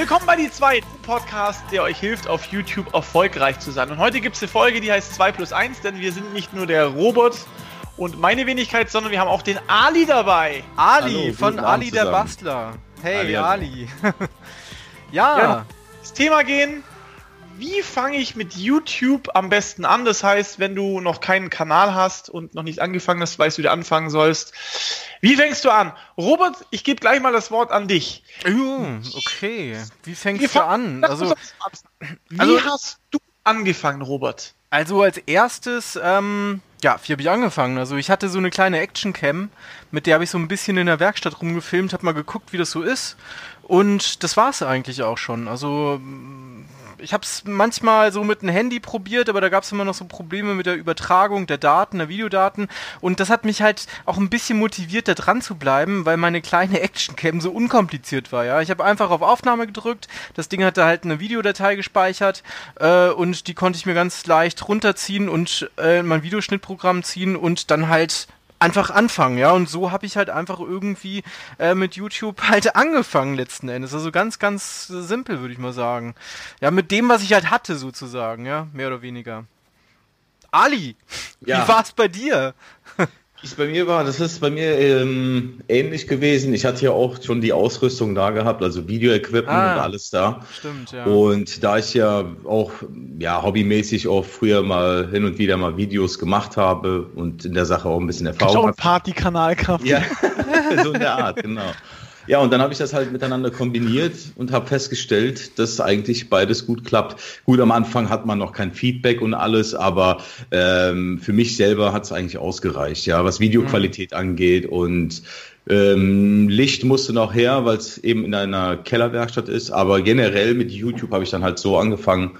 Willkommen bei die zweiten Podcast, der euch hilft, auf YouTube erfolgreich zu sein. Und heute gibt es eine Folge, die heißt 2 plus 1, denn wir sind nicht nur der Robot und meine Wenigkeit, sondern wir haben auch den Ali dabei. Ali Hallo, von Ali der Bastler. Hey, Ali. Ali. ja. ja. Das Thema gehen, wie fange ich mit YouTube am besten an? Das heißt, wenn du noch keinen Kanal hast und noch nicht angefangen hast, weißt du, wie du anfangen sollst. Wie fängst du an? Robert, ich gebe gleich mal das Wort an dich. okay. Wie fängst wie du an? Also, wie also, hast du angefangen, Robert? Also als erstes, ähm, ja, wie habe ich angefangen? Also ich hatte so eine kleine Actioncam, mit der habe ich so ein bisschen in der Werkstatt rumgefilmt, habe mal geguckt, wie das so ist. Und das war es eigentlich auch schon. Also ich habe es manchmal so mit einem Handy probiert, aber da gab es immer noch so Probleme mit der Übertragung der Daten, der Videodaten. Und das hat mich halt auch ein bisschen motiviert, da dran zu bleiben, weil meine kleine Actioncam so unkompliziert war. Ja, ich habe einfach auf Aufnahme gedrückt, das Ding hatte halt eine Videodatei gespeichert äh, und die konnte ich mir ganz leicht runterziehen und äh, mein Videoschnittprogramm ziehen und dann halt einfach anfangen, ja. Und so habe ich halt einfach irgendwie äh, mit YouTube halt angefangen letzten Endes. Also ganz, ganz simpel, würde ich mal sagen. Ja, mit dem, was ich halt hatte, sozusagen, ja, mehr oder weniger. Ali, ja. wie war es bei dir? Es bei mir war, das ist bei mir ähm, ähnlich gewesen. Ich hatte ja auch schon die Ausrüstung da gehabt, also Video-Equipment ah, und alles da. Stimmt, ja. Und da ich ja auch ja, hobbymäßig auch früher mal hin und wieder mal Videos gemacht habe und in der Sache auch ein bisschen Erfahrung habe. Auch einen Party-Kanal gehabt. Ja, so in der Art, genau. Ja, und dann habe ich das halt miteinander kombiniert und habe festgestellt, dass eigentlich beides gut klappt. Gut, am Anfang hat man noch kein Feedback und alles, aber ähm, für mich selber hat es eigentlich ausgereicht, ja, was Videoqualität mhm. angeht und ähm, Licht musste noch her, weil es eben in einer Kellerwerkstatt ist, aber generell mit YouTube habe ich dann halt so angefangen,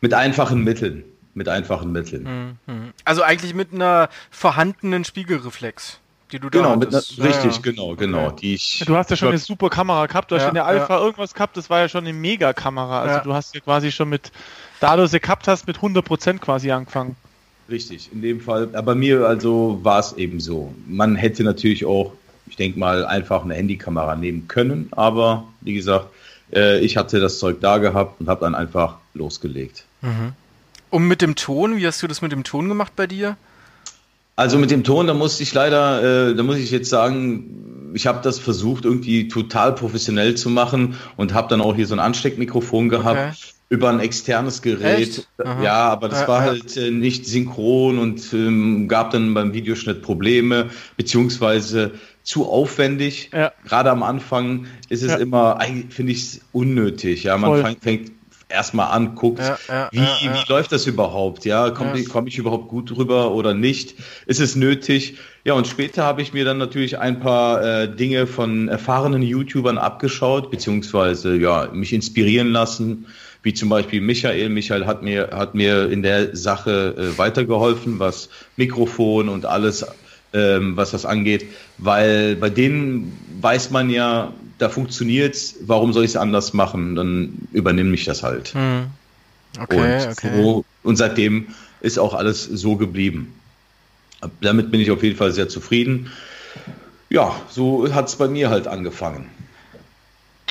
mit einfachen Mitteln. Mit einfachen Mitteln. Mhm. Also eigentlich mit einer vorhandenen Spiegelreflex die du da genau, mit einer, richtig, ja. genau, genau. Die ich, du hast ja schon eine super Kamera gehabt, du hast ja, schon eine Alpha irgendwas gehabt, das war ja schon eine Mega-Kamera. Also du hast ja quasi schon mit, da du sie gehabt hast, mit 100% quasi angefangen. Richtig, in dem Fall. Aber bei mir also war es eben so. Man hätte natürlich auch, ich denke mal, einfach eine Handykamera nehmen können, aber wie gesagt, äh, ich hatte das Zeug da gehabt und habe dann einfach losgelegt. Mhm. Und mit dem Ton, wie hast du das mit dem Ton gemacht bei dir? Also mit dem Ton, da musste ich leider, äh, da muss ich jetzt sagen, ich habe das versucht irgendwie total professionell zu machen und habe dann auch hier so ein Ansteckmikrofon gehabt. Okay. Über ein externes Gerät. Ja, aber das ja, war ja. halt äh, nicht synchron und ähm, gab dann beim Videoschnitt Probleme, beziehungsweise zu aufwendig. Ja. Gerade am Anfang ist es immer, finde ich, unnötig. Ja, man fang, fängt erstmal anguckt, ja, ja, wie, ja, wie läuft das überhaupt? Ja, komme komm ich überhaupt gut drüber oder nicht? Ist es nötig? Ja, und später habe ich mir dann natürlich ein paar äh, Dinge von erfahrenen YouTubern abgeschaut, beziehungsweise ja, mich inspirieren lassen, wie zum Beispiel Michael. Michael hat mir, hat mir in der Sache äh, weitergeholfen, was Mikrofon und alles ähm, was das angeht, weil bei denen weiß man ja, da funktioniert es, warum soll ich es anders machen? Dann übernehme ich das halt. Hm. Okay, und, okay. So, und seitdem ist auch alles so geblieben. Damit bin ich auf jeden Fall sehr zufrieden. Ja, so hat es bei mir halt angefangen.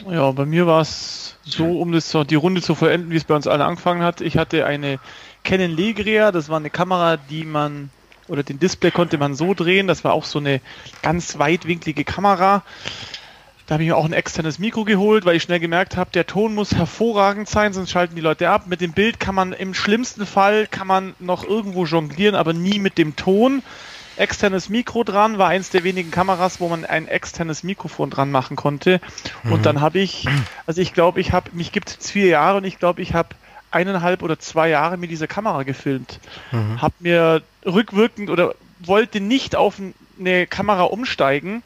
Ja, bei mir war es so, um das, die Runde zu vollenden, wie es bei uns alle angefangen hat. Ich hatte eine Canon Legria, das war eine Kamera, die man, oder den Display konnte man so drehen, das war auch so eine ganz weitwinklige Kamera. Da habe ich mir auch ein externes Mikro geholt, weil ich schnell gemerkt habe, der Ton muss hervorragend sein, sonst schalten die Leute ab. Mit dem Bild kann man im schlimmsten Fall kann man noch irgendwo jonglieren, aber nie mit dem Ton. Externes Mikro dran, war eins der wenigen Kameras, wo man ein externes Mikrofon dran machen konnte. Mhm. Und dann habe ich, also ich glaube, ich habe, mich gibt es vier Jahre und ich glaube, ich habe eineinhalb oder zwei Jahre mit dieser Kamera gefilmt. Mhm. Hab mir rückwirkend oder wollte nicht auf eine Kamera umsteigen,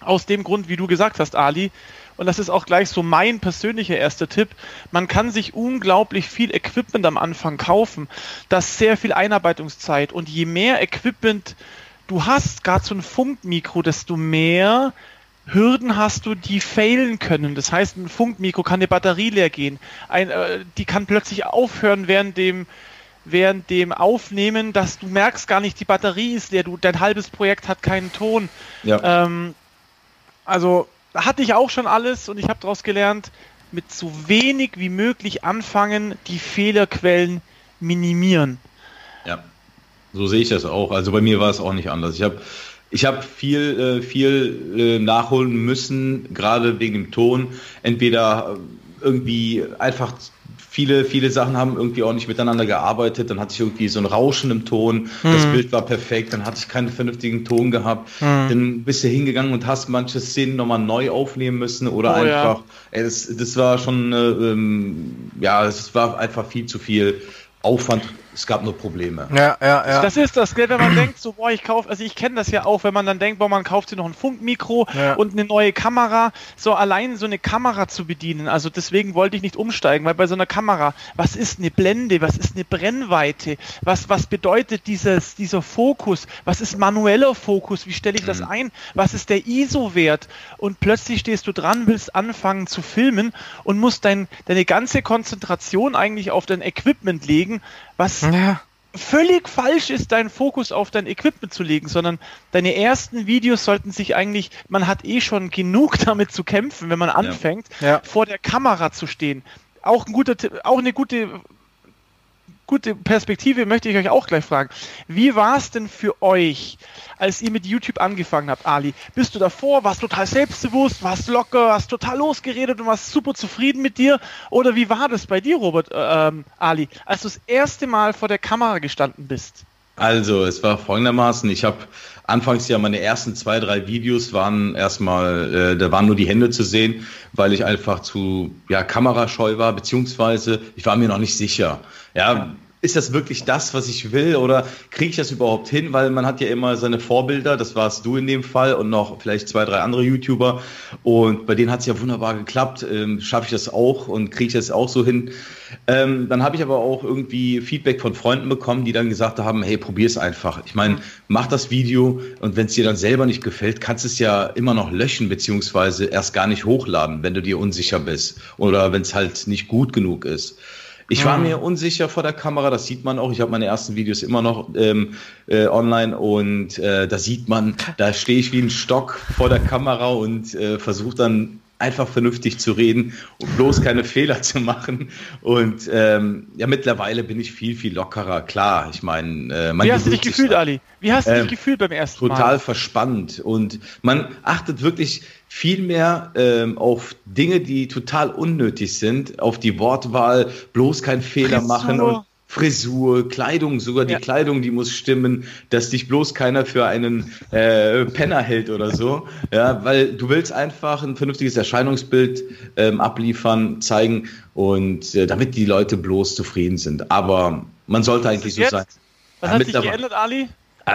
aus dem Grund, wie du gesagt hast, Ali, und das ist auch gleich so mein persönlicher erster Tipp, man kann sich unglaublich viel Equipment am Anfang kaufen. Das ist sehr viel Einarbeitungszeit. Und je mehr Equipment du hast, gerade so ein Funkmikro, desto mehr Hürden hast du, die failen können. Das heißt, ein Funkmikro kann eine Batterie leer gehen. Ein, äh, die kann plötzlich aufhören während dem während dem Aufnehmen, dass du merkst gar nicht, die Batterie ist leer, du, dein halbes Projekt hat keinen Ton. Ja. Ähm, also hatte ich auch schon alles und ich habe daraus gelernt, mit so wenig wie möglich anfangen, die Fehlerquellen minimieren. Ja, so sehe ich das auch. Also bei mir war es auch nicht anders. Ich habe ich habe viel, äh, viel äh, nachholen müssen, gerade wegen dem Ton. Entweder irgendwie einfach viele, viele Sachen haben irgendwie auch nicht miteinander gearbeitet. Dann hatte ich irgendwie so ein Rauschen im Ton. Hm. Das Bild war perfekt. Dann hatte ich keinen vernünftigen Ton gehabt. Hm. Dann bist du hingegangen und hast manche Szenen nochmal neu aufnehmen müssen oder oh, einfach. Ja. Ey, das, das war schon, äh, ähm, ja, es war einfach viel zu viel Aufwand es gab nur Probleme. Ja, ja, ja. Das ist das, gell, wenn man denkt, so, boah, ich kaufe, also ich kenne das ja auch, wenn man dann denkt, boah, man kauft sich noch ein Funkmikro ja. und eine neue Kamera, so allein so eine Kamera zu bedienen, also deswegen wollte ich nicht umsteigen, weil bei so einer Kamera, was ist eine Blende, was ist eine Brennweite, was, was bedeutet dieses, dieser Fokus, was ist manueller Fokus, wie stelle ich mhm. das ein, was ist der ISO-Wert und plötzlich stehst du dran, willst anfangen zu filmen und musst dein, deine ganze Konzentration eigentlich auf dein Equipment legen, was ja. völlig falsch ist, deinen Fokus auf dein Equipment zu legen, sondern deine ersten Videos sollten sich eigentlich, man hat eh schon genug damit zu kämpfen, wenn man anfängt, ja. vor der Kamera zu stehen. Auch, ein guter, auch eine gute gute Perspektive möchte ich euch auch gleich fragen. Wie war es denn für euch, als ihr mit YouTube angefangen habt, Ali? Bist du davor, warst total selbstbewusst, warst locker, hast total losgeredet und warst super zufrieden mit dir? Oder wie war das bei dir, Robert, äh, ähm, Ali, als du das erste Mal vor der Kamera gestanden bist? Also, es war folgendermaßen, ich habe anfangs ja meine ersten zwei, drei Videos waren erstmal, äh, da waren nur die Hände zu sehen, weil ich einfach zu ja, kamerascheu war, beziehungsweise ich war mir noch nicht sicher. Ja, ist das wirklich das, was ich will oder kriege ich das überhaupt hin? Weil man hat ja immer seine Vorbilder, das warst du in dem Fall und noch vielleicht zwei, drei andere YouTuber und bei denen hat es ja wunderbar geklappt. Ähm, Schaffe ich das auch und kriege ich das auch so hin? Ähm, dann habe ich aber auch irgendwie Feedback von Freunden bekommen, die dann gesagt haben, hey, probier es einfach. Ich meine, mach das Video und wenn es dir dann selber nicht gefällt, kannst du es ja immer noch löschen beziehungsweise erst gar nicht hochladen, wenn du dir unsicher bist oder wenn es halt nicht gut genug ist. Ich war ah. mir unsicher vor der Kamera, das sieht man auch. Ich habe meine ersten Videos immer noch ähm, äh, online und äh, da sieht man, da stehe ich wie ein Stock vor der Kamera und äh, versuche dann einfach vernünftig zu reden und bloß keine Fehler zu machen. Und ähm, ja, mittlerweile bin ich viel, viel lockerer. Klar, ich meine, äh, Wie hast du dich gefühlt, Ali? Wie hast du dich ähm, gefühlt beim ersten total Mal? Total verspannt. Und man achtet wirklich viel mehr ähm, auf Dinge, die total unnötig sind, auf die Wortwahl, bloß keinen Fehler Frisur. machen und Frisur, Kleidung, sogar die ja. Kleidung, die muss stimmen, dass dich bloß keiner für einen äh, Penner hält oder so. Ja, weil du willst einfach ein vernünftiges Erscheinungsbild ähm, abliefern, zeigen und äh, damit die Leute bloß zufrieden sind. Aber man sollte eigentlich so jetzt? sein. Was hat sich geändert, Ali?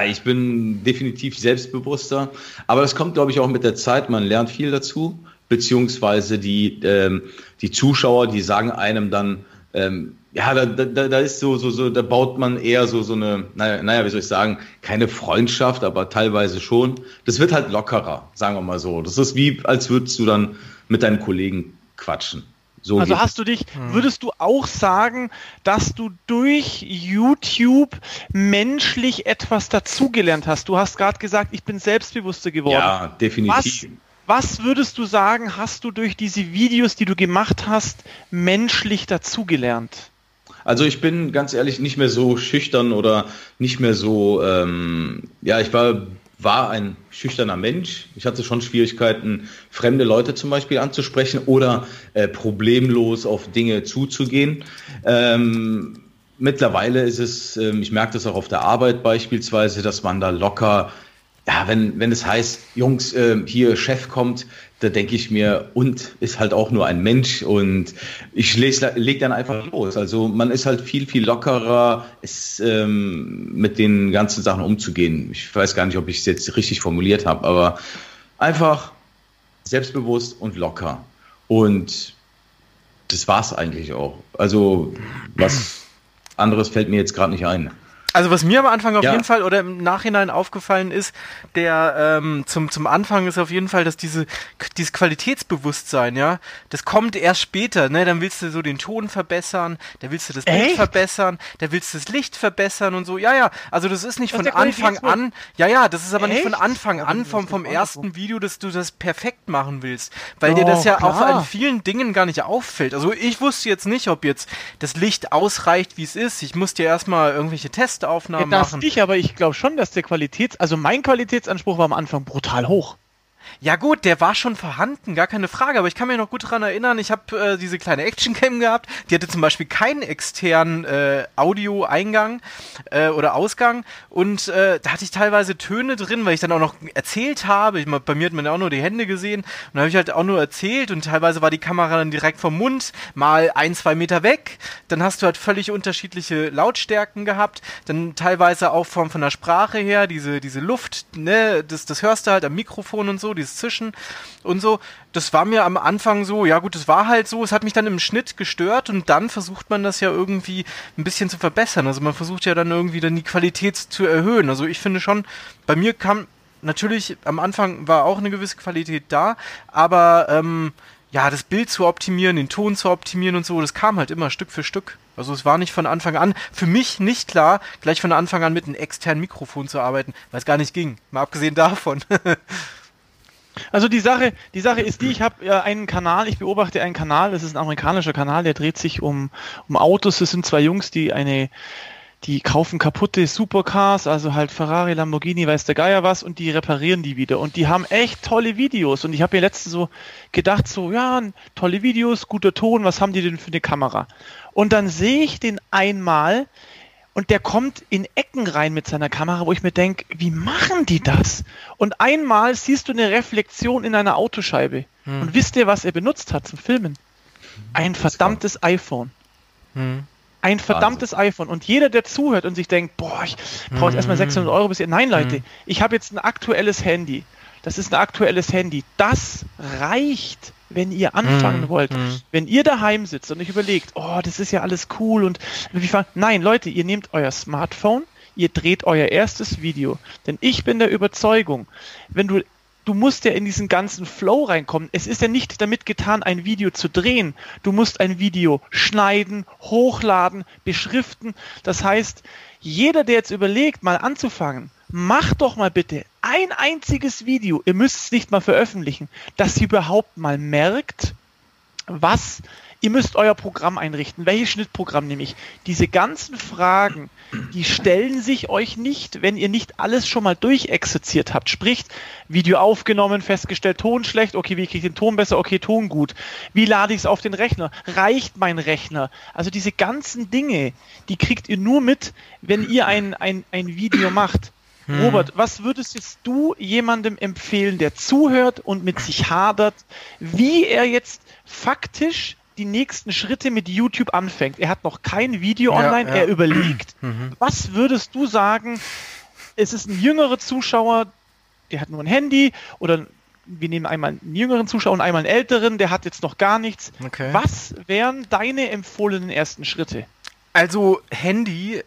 Ich bin definitiv selbstbewusster, aber das kommt, glaube ich, auch mit der Zeit. Man lernt viel dazu, beziehungsweise die, ähm, die Zuschauer, die sagen einem dann, ähm, ja, da, da, da ist so, so, so, da baut man eher so, so eine, naja, naja, wie soll ich sagen, keine Freundschaft, aber teilweise schon. Das wird halt lockerer, sagen wir mal so. Das ist wie, als würdest du dann mit deinen Kollegen quatschen. So also hast du dich, hm. würdest du auch sagen, dass du durch YouTube menschlich etwas dazugelernt hast? Du hast gerade gesagt, ich bin selbstbewusster geworden. Ja, definitiv. Was, was würdest du sagen, hast du durch diese Videos, die du gemacht hast, menschlich dazugelernt? Also ich bin ganz ehrlich nicht mehr so schüchtern oder nicht mehr so, ähm, ja, ich war, war ein schüchterner Mensch. Ich hatte schon Schwierigkeiten, fremde Leute zum Beispiel anzusprechen oder äh, problemlos auf Dinge zuzugehen. Ähm, mittlerweile ist es, ähm, ich merke das auch auf der Arbeit beispielsweise, dass man da locker ja, wenn, wenn es heißt, Jungs, äh, hier Chef kommt, da denke ich mir, und ist halt auch nur ein Mensch und ich leg dann einfach los. Also man ist halt viel, viel lockerer, ist, ähm, mit den ganzen Sachen umzugehen. Ich weiß gar nicht, ob ich es jetzt richtig formuliert habe, aber einfach selbstbewusst und locker. Und das war es eigentlich auch. Also was anderes fällt mir jetzt gerade nicht ein. Also was mir am Anfang auf ja. jeden Fall oder im Nachhinein aufgefallen ist, der ähm, zum, zum Anfang ist auf jeden Fall, dass diese dieses Qualitätsbewusstsein, ja, das kommt erst später, ne? Dann willst du so den Ton verbessern, da willst du das Bild verbessern, da willst du das Licht verbessern und so. Ja, ja, also das ist nicht das von Anfang an. Ja, ja, das ist aber Echt? nicht von Anfang an vom, vom ersten Video, dass du das perfekt machen willst, weil oh, dir das ja klar. auch an vielen Dingen gar nicht auffällt. Also ich wusste jetzt nicht, ob jetzt das Licht ausreicht, wie es ist. Ich musste ja erstmal irgendwelche Tests Testaufnahmen ja, das machen. nicht, aber ich glaube schon, dass der Qualitäts-, also mein Qualitätsanspruch war am Anfang brutal hoch. Ja gut, der war schon vorhanden, gar keine Frage, aber ich kann mich noch gut daran erinnern, ich habe äh, diese kleine Actioncam gehabt, die hatte zum Beispiel keinen externen äh, Audio-Eingang äh, oder Ausgang und äh, da hatte ich teilweise Töne drin, weil ich dann auch noch erzählt habe, ich, bei mir hat man ja auch nur die Hände gesehen und dann habe ich halt auch nur erzählt und teilweise war die Kamera dann direkt vom Mund, mal ein, zwei Meter weg, dann hast du halt völlig unterschiedliche Lautstärken gehabt, dann teilweise auch von, von der Sprache her, diese, diese Luft, ne, das, das hörst du halt am Mikrofon und so, dieses Zischen und so. Das war mir am Anfang so, ja gut, es war halt so, es hat mich dann im Schnitt gestört und dann versucht man das ja irgendwie ein bisschen zu verbessern. Also man versucht ja dann irgendwie dann die Qualität zu erhöhen. Also ich finde schon, bei mir kam natürlich am Anfang war auch eine gewisse Qualität da, aber ähm, ja, das Bild zu optimieren, den Ton zu optimieren und so, das kam halt immer Stück für Stück. Also es war nicht von Anfang an, für mich nicht klar, gleich von Anfang an mit einem externen Mikrofon zu arbeiten, weil es gar nicht ging. Mal abgesehen davon. Also die Sache, die Sache ist die, ich habe ja einen Kanal, ich beobachte einen Kanal, das ist ein amerikanischer Kanal, der dreht sich um, um Autos. Das sind zwei Jungs, die eine, die kaufen kaputte Supercars, also halt Ferrari, Lamborghini, weiß der Geier was, und die reparieren die wieder. Und die haben echt tolle Videos. Und ich habe mir letztens so gedacht, so, ja, tolle Videos, guter Ton, was haben die denn für eine Kamera? Und dann sehe ich den einmal, und der kommt in Ecken rein mit seiner Kamera, wo ich mir denke, wie machen die das? Und einmal siehst du eine Reflexion in einer Autoscheibe. Hm. Und wisst ihr, was er benutzt hat zum Filmen? Ein verdammtes iPhone. Hm. Ein verdammtes Wahnsinn. iPhone. Und jeder, der zuhört und sich denkt, boah, ich brauche jetzt erstmal 600 hm. Euro bis ihr. Nein, Leute, hm. ich habe jetzt ein aktuelles Handy. Das ist ein aktuelles Handy. Das reicht wenn ihr anfangen mm, wollt, mm. wenn ihr daheim sitzt und euch überlegt, oh, das ist ja alles cool und wie fangen, nein, Leute, ihr nehmt euer Smartphone, ihr dreht euer erstes Video, denn ich bin der Überzeugung, wenn du du musst ja in diesen ganzen Flow reinkommen. Es ist ja nicht damit getan, ein Video zu drehen. Du musst ein Video schneiden, hochladen, beschriften. Das heißt, jeder, der jetzt überlegt, mal anzufangen, macht doch mal bitte ein einziges Video, ihr müsst es nicht mal veröffentlichen, dass ihr überhaupt mal merkt, was ihr müsst euer Programm einrichten. Welches Schnittprogramm nehme ich? Diese ganzen Fragen, die stellen sich euch nicht, wenn ihr nicht alles schon mal durchexerziert habt. Sprich, Video aufgenommen, festgestellt, Ton schlecht, okay, wie kriege ich den Ton besser? Okay, Ton gut. Wie lade ich es auf den Rechner? Reicht mein Rechner? Also diese ganzen Dinge, die kriegt ihr nur mit, wenn ihr ein, ein, ein Video macht. Hm. Robert, was würdest jetzt du jemandem empfehlen, der zuhört und mit sich hadert, wie er jetzt faktisch die nächsten Schritte mit YouTube anfängt? Er hat noch kein Video online, ja, ja. er überlegt. Mhm. Was würdest du sagen? Es ist ein jüngerer Zuschauer, der hat nur ein Handy oder wir nehmen einmal einen jüngeren Zuschauer und einmal einen älteren, der hat jetzt noch gar nichts. Okay. Was wären deine empfohlenen ersten Schritte? Also Handy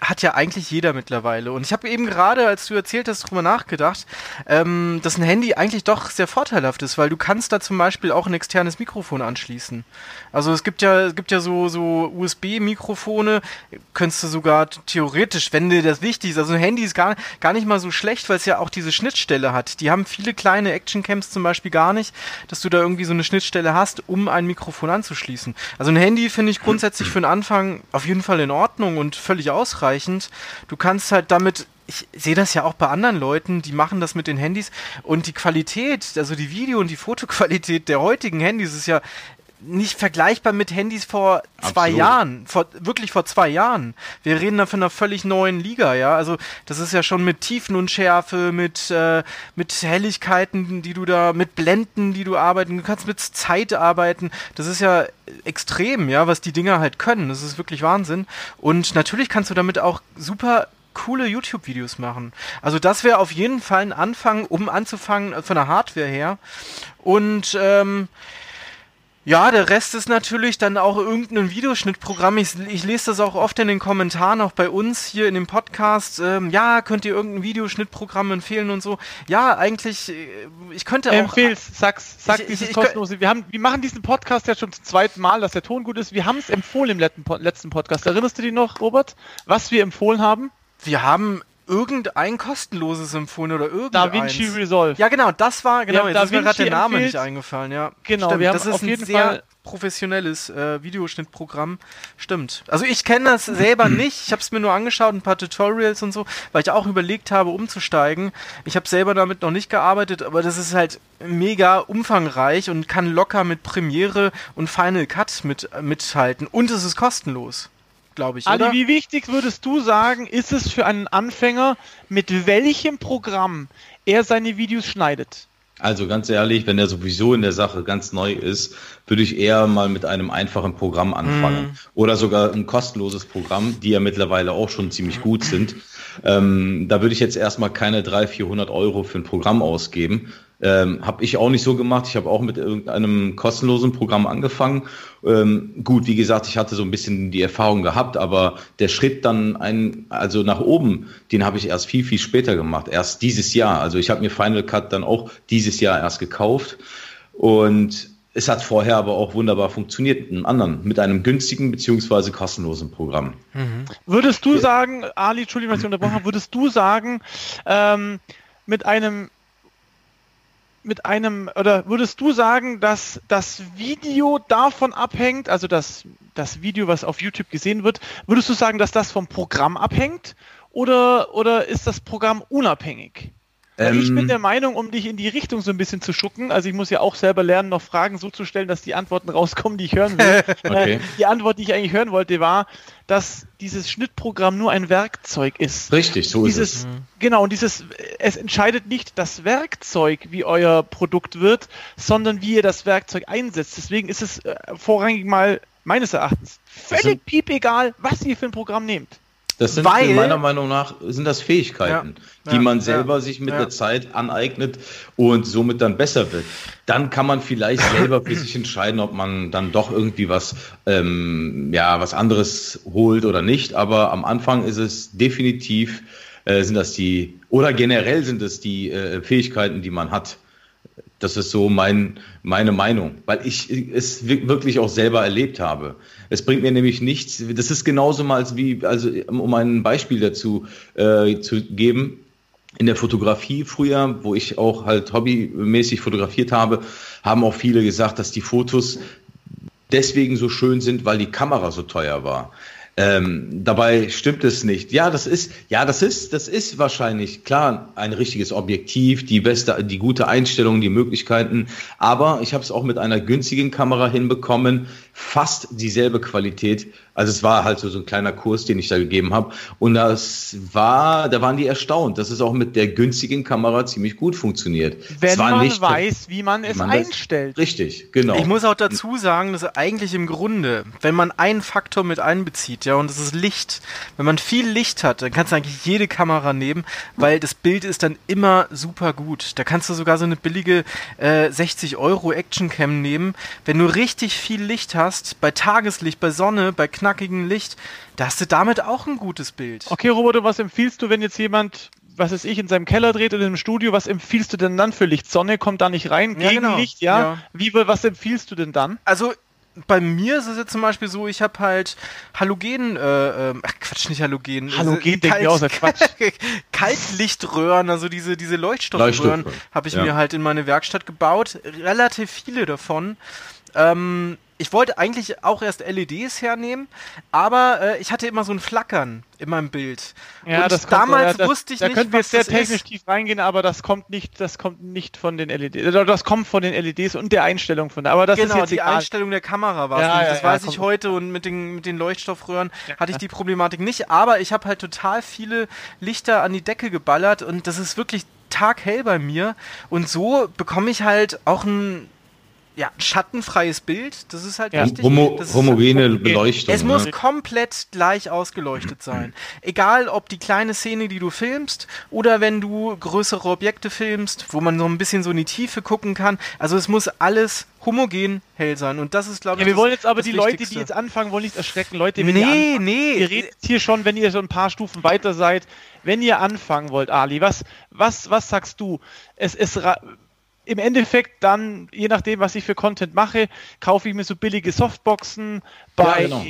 hat ja eigentlich jeder mittlerweile. Und ich habe eben gerade, als du erzählt hast, darüber nachgedacht, ähm, dass ein Handy eigentlich doch sehr vorteilhaft ist, weil du kannst da zum Beispiel auch ein externes Mikrofon anschließen. Also es gibt ja, es gibt ja so, so USB-Mikrofone, könntest du sogar theoretisch, wenn dir das wichtig ist, also ein Handy ist gar, gar nicht mal so schlecht, weil es ja auch diese Schnittstelle hat. Die haben viele kleine Actioncams zum Beispiel gar nicht, dass du da irgendwie so eine Schnittstelle hast, um ein Mikrofon anzuschließen. Also ein Handy finde ich grundsätzlich für den Anfang auf jeden Fall in Ordnung und völlig ausreichend. Du kannst halt damit ich sehe das ja auch bei anderen Leuten, die machen das mit den Handys. Und die Qualität, also die Video- und die Fotoqualität der heutigen Handys ist ja nicht vergleichbar mit Handys vor zwei Absolut. Jahren, vor, wirklich vor zwei Jahren. Wir reden da von einer völlig neuen Liga, ja. Also das ist ja schon mit Tiefenunschärfe, mit, äh, mit Helligkeiten, die du da, mit Blenden, die du arbeiten, du kannst mit Zeit arbeiten. Das ist ja extrem, ja, was die Dinger halt können. Das ist wirklich Wahnsinn. Und natürlich kannst du damit auch super coole YouTube-Videos machen. Also das wäre auf jeden Fall ein Anfang, um anzufangen von der Hardware her. Und ähm, Ja, der Rest ist natürlich dann auch irgendein Videoschnittprogramm. Ich, ich, lese das auch oft in den Kommentaren, auch bei uns hier in dem Podcast. Ähm, ja, könnt ihr irgendein Videoschnittprogramm empfehlen und so? Ja, eigentlich, äh, ich könnte auch. Empfehl's, sag's, sag ich, dieses ich, kostenlose. Wir, haben, wir machen diesen Podcast ja schon zum zweiten Mal, dass der Ton gut ist. Wir haben es empfohlen im letzten, letzten Podcast. Erinnerst du dich noch, Robert, was wir empfohlen haben? Wir haben irgendein kostenloses empfohlen oder irgendein. DaVinci Resolve. Ja, genau, das war, genau, jetzt ist mir gerade der Name nicht eingefallen, ja. Genau, Stimmt, wir haben das ist auf jeden ein sehr Fall professionelles äh, Videoschnittprogramm. Stimmt. Also ich kenne das selber nicht. Ich habe es mir nur angeschaut, ein paar Tutorials und so, weil ich auch überlegt habe, umzusteigen. Ich habe selber damit noch nicht gearbeitet, aber das ist halt mega umfangreich und kann locker mit Premiere und Final Cut mit, äh, mithalten. Und es ist kostenlos glaube ich. Ali, oder? wie wichtig würdest du sagen, ist es für einen Anfänger, mit welchem Programm er seine Videos schneidet? Also ganz ehrlich, wenn er sowieso in der Sache ganz neu ist, würde ich eher mal mit einem einfachen Programm anfangen. Mm. Oder sogar ein kostenloses Programm, die ja mittlerweile auch schon ziemlich gut sind. Ähm, da würde ich jetzt erstmal keine 300, 400 Euro für ein Programm ausgeben, ähm, habe ich auch nicht so gemacht. Ich habe auch mit irgendeinem kostenlosen Programm angefangen. Ähm, gut, wie gesagt, ich hatte so ein bisschen die Erfahrung gehabt, aber der Schritt dann ein, also nach oben, den habe ich erst viel, viel später gemacht. Erst dieses Jahr. Also ich habe mir Final Cut dann auch dieses Jahr erst gekauft. Und es hat vorher aber auch wunderbar funktioniert mit einem anderen, mit einem günstigen beziehungsweise kostenlosen Programm. Mhm. Würdest du sagen, Ali, Entschuldigung, dass ich unterbrochen habe, würdest du sagen, ähm, mit einem mit einem, oder würdest du sagen, dass das Video davon abhängt, also das, das Video, was auf YouTube gesehen wird, würdest du sagen, dass das vom Programm abhängt oder, oder ist das Programm unabhängig? Ähm, ich bin ähm. der Meinung, um dich in die Richtung so ein bisschen zu schucken, also ich muss ja auch selber lernen, noch Fragen so zu stellen, dass die Antworten rauskommen, die ich hören will. okay. Äh, die Antwort, die ich eigentlich hören wollte, war, dass dieses Schnittprogramm nur ein Werkzeug ist. Richtig, so dieses, ist es. Genau, und dieses, es entscheidet nicht das Werkzeug, wie euer Produkt wird, sondern wie ihr das Werkzeug einsetzt. Deswegen ist es äh, vorrangig mal meines Erachtens völlig piep egal, was ihr für ein Programm nehmt. Das sind Weil, meiner Meinung nach sind das Fähigkeiten, ja, die ja, man selber ja, sich mit der Zeit aneignet und somit dann besser wird. Dann kann man vielleicht selber für sich entscheiden, ob man dann doch irgendwie was, ähm, ja, was anderes holt oder nicht. Aber am Anfang ist es definitiv, äh, sind das die, oder generell sind es die äh, Fähigkeiten, die man hat. Das ist so mein, meine Meinung, weil ich es wirklich auch selber erlebt habe. Es bringt mir nämlich nichts. Das ist genauso mal wie, also um ein Beispiel dazu äh, zu geben. In der Fotografie früher, wo ich auch halt hobbymäßig fotografiert habe, haben auch viele gesagt, dass die Fotos deswegen so schön sind, weil die Kamera so teuer war. Ähm, dabei stimmt es nicht. Ja, das ist, ja, das ist, das ist wahrscheinlich klar ein richtiges Objektiv, die beste, die gute Einstellung, die Möglichkeiten. Aber ich habe es auch mit einer günstigen Kamera hinbekommen, fast dieselbe Qualität. Also es war halt so, so ein kleiner Kurs, den ich da gegeben habe. Und das war, da waren die erstaunt, dass es auch mit der günstigen Kamera ziemlich gut funktioniert. Wenn man nicht, weiß, wie man es man einstellt. Das, richtig, genau. Ich muss auch dazu sagen, dass eigentlich im Grunde, wenn man einen Faktor mit einbezieht, ja, und das ist Licht. Wenn man viel Licht hat, dann kannst du eigentlich jede Kamera nehmen, weil das Bild ist dann immer super gut. Da kannst du sogar so eine billige äh, 60 Euro Actioncam nehmen. Wenn du richtig viel Licht hast, hast, bei Tageslicht, bei Sonne, bei knackigem Licht, da hast du damit auch ein gutes Bild. Okay, Roboter, was empfiehlst du, wenn jetzt jemand, was weiß ich, in seinem Keller dreht oder im Studio, was empfiehlst du denn dann für Licht? Sonne kommt da nicht rein, ja, Gegenlicht, genau. ja? ja? Wie, was empfiehlst du denn dann? Also bei mir ist es jetzt zum Beispiel so, ich habe halt Halogen, äh, äh, ach Quatsch, nicht Halogen. Halogen, denke ich auch, Quatsch. Kaltlichtröhren, also diese, diese Leuchtstoffröhren, Leuchtstoff, habe ich ja. mir halt in meine Werkstatt gebaut. Relativ viele davon. Ähm, ich wollte eigentlich auch erst LEDs hernehmen, aber äh, ich hatte immer so ein Flackern in meinem Bild. Ja, und das damals kommt, das, wusste ich da nicht, Da könnten wir jetzt sehr technisch ist. tief reingehen, aber das kommt nicht, das kommt nicht von den LEDs. Das kommt von den LEDs und der Einstellung von da. Aber das genau, ist jetzt die egal. Einstellung der Kamera war ja, ja, Das ja, weiß ich heute und mit den, mit den Leuchtstoffröhren hatte ich die Problematik nicht. Aber ich habe halt total viele Lichter an die Decke geballert und das ist wirklich taghell bei mir. Und so bekomme ich halt auch ein ja, schattenfreies Bild, das ist halt ja. wichtig. Homo das homogene halt Beleuchtung. Es muss ne? komplett gleich ausgeleuchtet sein. Egal, ob die kleine Szene, die du filmst, oder wenn du größere Objekte filmst, wo man so ein bisschen so in die Tiefe gucken kann. Also es muss alles homogen hell sein. Und das ist, glaube ich. Ja, wir wollen jetzt aber die Leute, die jetzt anfangen, wollen nicht erschrecken. Leute, wenn nee, ihr nee. Ihr redet hier schon, wenn ihr so ein paar Stufen weiter seid. Wenn ihr anfangen wollt, Ali, was, was, was sagst du? Es, es, im Endeffekt dann, je nachdem, was ich für Content mache, kaufe ich mir so billige Softboxen bei ja, genau.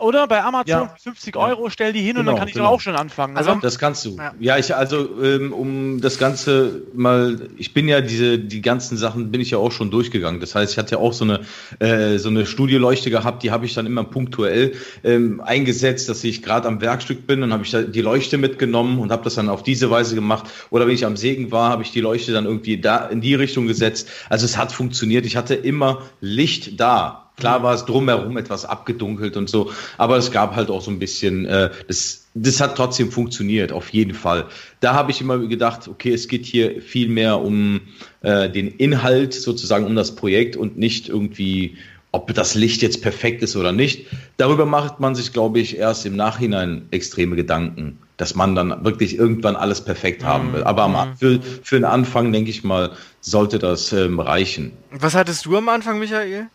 Oder bei Amazon ja. 50 Euro, stell die hin genau, und dann genau, kann ich genau. doch auch schon anfangen. Also, oder? das kannst du. Ja, ja ich, also, ähm, um das Ganze mal, ich bin ja diese, die ganzen Sachen bin ich ja auch schon durchgegangen. Das heißt, ich hatte ja auch so eine, äh, so eine Studioleuchte gehabt, die habe ich dann immer punktuell ähm, eingesetzt, dass ich gerade am Werkstück bin und habe ich da die Leuchte mitgenommen und habe das dann auf diese Weise gemacht. Oder wenn ich am Segen war, habe ich die Leuchte dann irgendwie da in die Richtung gesetzt. Also es hat funktioniert. Ich hatte immer Licht da Klar war es drumherum etwas abgedunkelt und so, aber es gab halt auch so ein bisschen, äh, das, das hat trotzdem funktioniert, auf jeden Fall. Da habe ich immer gedacht, okay, es geht hier viel mehr um äh, den Inhalt, sozusagen um das Projekt und nicht irgendwie, ob das Licht jetzt perfekt ist oder nicht. Darüber macht man sich, glaube ich, erst im Nachhinein extreme Gedanken, dass man dann wirklich irgendwann alles perfekt haben will. Aber am, für, für den Anfang, denke ich mal, sollte das ähm, reichen. Was hattest du am Anfang, Michael?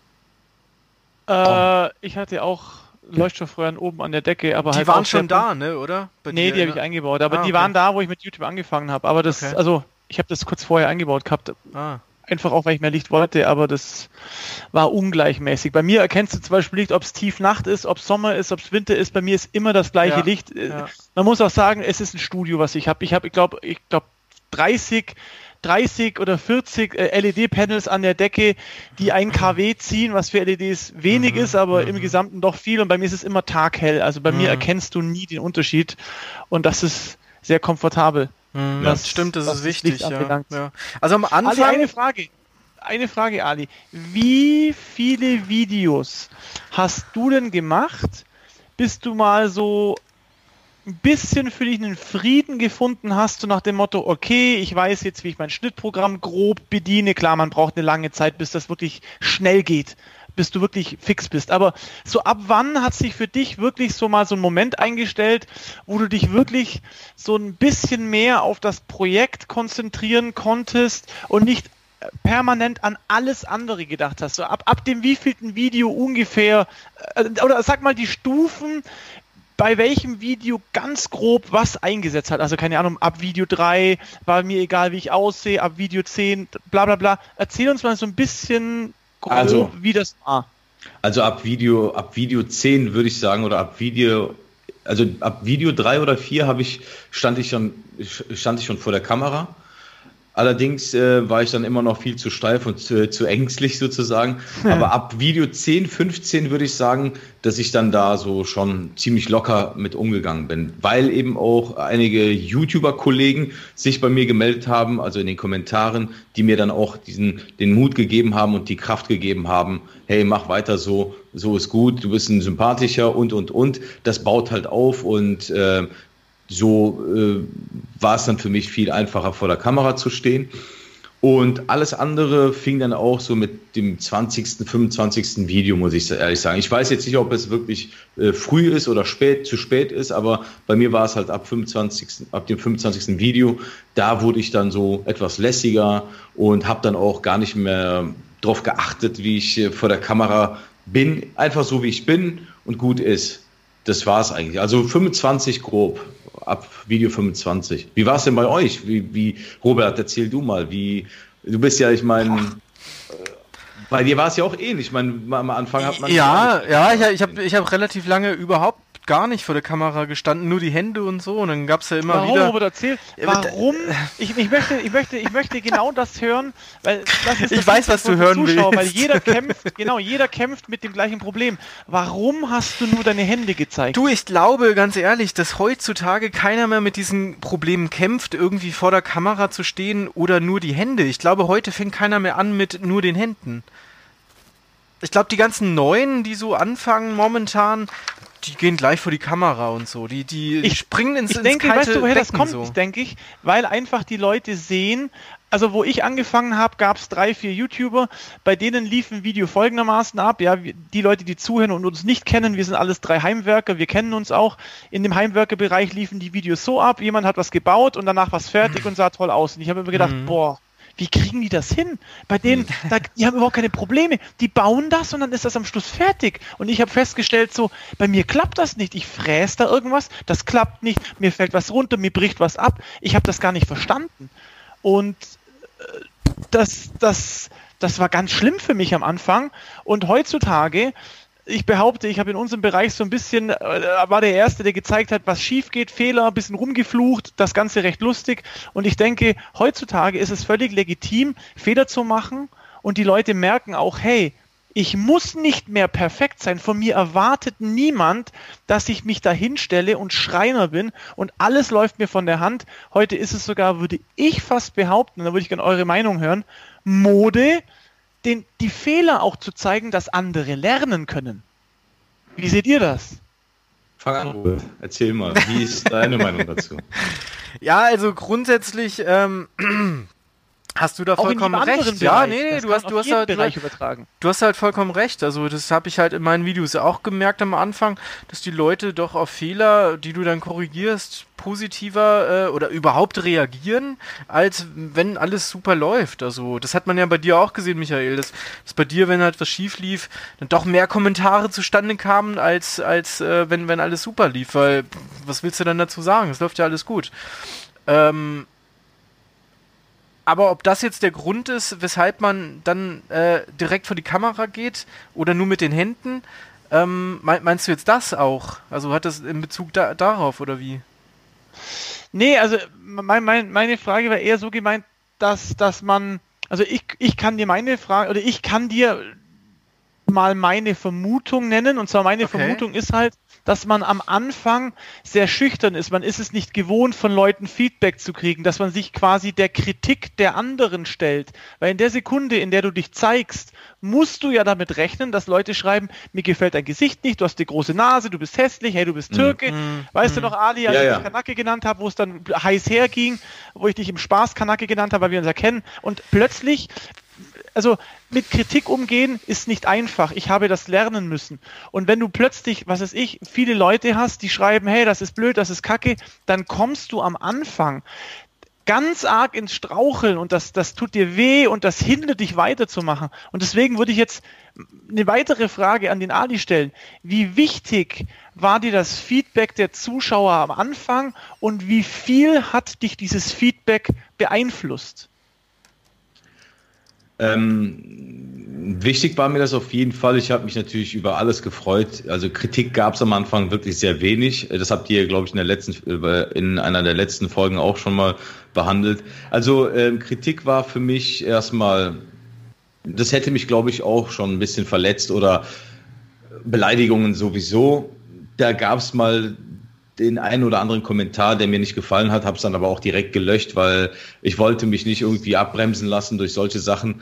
Äh, ich hatte auch Leuchtstoffröhren oben an der Decke, aber die halt. Die waren schon da, ne, oder? Bei nee, die habe ich eingebaut, aber ah, die waren da, wo ich mit YouTube angefangen habe. Aber das, okay. also, ich habe das kurz vorher eingebaut gehabt. Ah. Einfach auch, weil ich mehr Licht wollte, aber das war ungleichmäßig. Bei mir erkennst du zum Beispiel nicht, ob es tief Nacht ist, ob es Sommer ist, ob es Winter ist. Bei mir ist immer das gleiche ja, Licht. Ja. Man muss auch sagen, es ist ein Studio, was ich habe. Ich habe, ich glaube, ich glaube 30 30 oder 40 äh, LED-Panels an der Decke, die ein kW ziehen, was für LEDs wenig mhm. ist, aber mhm. im Gesamten doch viel. Und bei mir ist es immer taghell. Also bei mhm. mir erkennst du nie den Unterschied. Und das ist sehr komfortabel. Mhm. Das, das stimmt, das ist wichtig. Ja. Ja. Also am Anfang. Ali, eine Frage. Eine Frage, Ali. Wie viele Videos hast du denn gemacht, bis du mal so ein bisschen für dich einen Frieden gefunden hast, so nach dem Motto, okay, ich weiß jetzt, wie ich mein Schnittprogramm grob bediene. Klar, man braucht eine lange Zeit, bis das wirklich schnell geht, bis du wirklich fix bist. Aber so ab wann hat sich für dich wirklich so mal so ein Moment eingestellt, wo du dich wirklich so ein bisschen mehr auf das Projekt konzentrieren konntest und nicht permanent an alles andere gedacht hast. So ab, ab dem wievielten Video ungefähr, äh, oder sag mal die Stufen, bei welchem Video ganz grob was eingesetzt hat. Also keine Ahnung, ab Video 3 war mir egal, wie ich aussehe, ab Video 10, bla bla bla. Erzähl uns mal so ein bisschen grob, also, wie das war. Also ab Video, ab Video 10 würde ich sagen, oder ab Video, also ab Video 3 oder 4 habe ich, stand ich schon, stand ich schon vor der Kamera Allerdings äh, war ich dann immer noch viel zu steif und zu, zu ängstlich sozusagen. Aber ab Video 10, 15 würde ich sagen, dass ich dann da so schon ziemlich locker mit umgegangen bin. Weil eben auch einige YouTuber-Kollegen sich bei mir gemeldet haben, also in den Kommentaren, die mir dann auch diesen, den Mut gegeben haben und die Kraft gegeben haben, hey, mach weiter so, so ist gut, du bist ein sympathischer und, und, und. Das baut halt auf und äh, so äh, war es dann für mich viel einfacher vor der Kamera zu stehen. Und alles andere fing dann auch so mit dem 20., 25. Video, muss ich ehrlich sagen. Ich weiß jetzt nicht, ob es wirklich äh, früh ist oder spät, zu spät ist, aber bei mir war es halt ab, 25., ab dem 25. Video. Da wurde ich dann so etwas lässiger und habe dann auch gar nicht mehr darauf geachtet, wie ich äh, vor der Kamera bin. Einfach so, wie ich bin und gut ist. Das war es eigentlich. Also 25 grob ab Video 25. Wie war es denn bei euch? Wie, wie, Robert, erzähl du mal, wie, du bist ja, ich meine, äh, bei dir war es ja auch ähnlich. Ich meine, am Anfang hat man. Ja, ja, ich, ich habe ich hab relativ lange überhaupt gar nicht vor der Kamera gestanden, nur die Hände und so. Und dann gab es ja immer warum, wieder. Robert, erzähl, warum? Ich, ich, möchte, ich, möchte, ich möchte genau das hören, weil das ist Ich weiß, was du hören Zuschauer, willst. Weil jeder kämpft, genau, jeder kämpft mit dem gleichen Problem. Warum hast du nur deine Hände gezeigt? Du, ich glaube, ganz ehrlich, dass heutzutage keiner mehr mit diesen Problemen kämpft, irgendwie vor der Kamera zu stehen oder nur die Hände. Ich glaube, heute fängt keiner mehr an mit nur den Händen ich glaube, die ganzen Neuen, die so anfangen momentan, die gehen gleich vor die Kamera und so. Die, die, ich, springen ins, ich ins denke, kalte weißt du, woher Becken das kommt, so. denke ich, weil einfach die Leute sehen, also wo ich angefangen habe, gab es drei, vier YouTuber, bei denen lief ein Video folgendermaßen ab. Ja, die Leute, die zuhören und uns nicht kennen, wir sind alles drei Heimwerker, wir kennen uns auch. In dem Heimwerkerbereich liefen die Videos so ab, jemand hat was gebaut und danach was fertig und sah toll aus. Und ich habe immer gedacht, mhm. boah, wie kriegen die das hin? Bei denen, da, die haben überhaupt keine Probleme. Die bauen das und dann ist das am Schluss fertig. Und ich habe festgestellt, so, bei mir klappt das nicht. Ich fräse da irgendwas, das klappt nicht, mir fällt was runter, mir bricht was ab. Ich habe das gar nicht verstanden. Und das, das, das war ganz schlimm für mich am Anfang. Und heutzutage, ich behaupte, ich habe in unserem Bereich so ein bisschen, äh, war der Erste, der gezeigt hat, was schief geht, Fehler, ein bisschen rumgeflucht, das Ganze recht lustig. Und ich denke, heutzutage ist es völlig legitim, Fehler zu machen. Und die Leute merken auch, hey, ich muss nicht mehr perfekt sein. Von mir erwartet niemand, dass ich mich da hinstelle und Schreiner bin und alles läuft mir von der Hand. Heute ist es sogar, würde ich fast behaupten, da würde ich gerne eure Meinung hören, Mode, den, die Fehler auch zu zeigen, dass andere lernen können. Wie seht ihr das? Fang an, Robert. Erzähl mal, wie ist deine Meinung dazu? Ja, also grundsätzlich ähm, Hast du da vollkommen recht? Ja, nee, nee, du hast, du hast halt. Du hast halt vollkommen recht. Also das habe ich halt in meinen Videos auch gemerkt am Anfang, dass die Leute doch auf Fehler, die du dann korrigierst, positiver äh, oder überhaupt reagieren, als wenn alles super läuft. Also das hat man ja bei dir auch gesehen, Michael, dass, dass bei dir, wenn halt was schief lief, dann doch mehr Kommentare zustande kamen, als, als äh, wenn, wenn alles super lief. Weil was willst du dann dazu sagen? Es läuft ja alles gut. Ähm, aber ob das jetzt der Grund ist, weshalb man dann äh, direkt vor die Kamera geht oder nur mit den Händen, ähm, meinst du jetzt das auch? Also hat das in Bezug da, darauf oder wie? Nee, also mein, mein, meine Frage war eher so gemeint, dass, dass man, also ich, ich kann dir meine Frage, oder ich kann dir mal meine Vermutung nennen. Und zwar meine okay. Vermutung ist halt, dass man am Anfang sehr schüchtern ist. Man ist es nicht gewohnt, von Leuten Feedback zu kriegen, dass man sich quasi der Kritik der anderen stellt. Weil in der Sekunde, in der du dich zeigst, musst du ja damit rechnen, dass Leute schreiben, mir gefällt dein Gesicht nicht, du hast die große Nase, du bist hässlich, hey, du bist Türke. Mm, weißt mm. du noch, Ali, als ja, ich dich Kanake genannt habe, wo es dann heiß herging, wo ich dich im Spaß Kanake genannt habe, weil wir uns erkennen. Und plötzlich also mit Kritik umgehen ist nicht einfach. Ich habe das lernen müssen. Und wenn du plötzlich, was weiß ich, viele Leute hast, die schreiben, hey, das ist blöd, das ist kacke, dann kommst du am Anfang ganz arg ins Straucheln und das, das tut dir weh und das hindert dich weiterzumachen. Und deswegen würde ich jetzt eine weitere Frage an den Ali stellen. Wie wichtig war dir das Feedback der Zuschauer am Anfang und wie viel hat dich dieses Feedback beeinflusst? Ähm, wichtig war mir das auf jeden Fall. Ich habe mich natürlich über alles gefreut. Also Kritik gab es am Anfang wirklich sehr wenig. Das habt ihr, glaube ich, in der letzten, äh, in einer der letzten Folgen auch schon mal behandelt. Also ähm, Kritik war für mich erstmal, das hätte mich, glaube ich, auch schon ein bisschen verletzt oder Beleidigungen sowieso. Da gab es mal den einen oder anderen Kommentar, der mir nicht gefallen hat, habe es dann aber auch direkt gelöscht, weil ich wollte mich nicht irgendwie abbremsen lassen durch solche Sachen.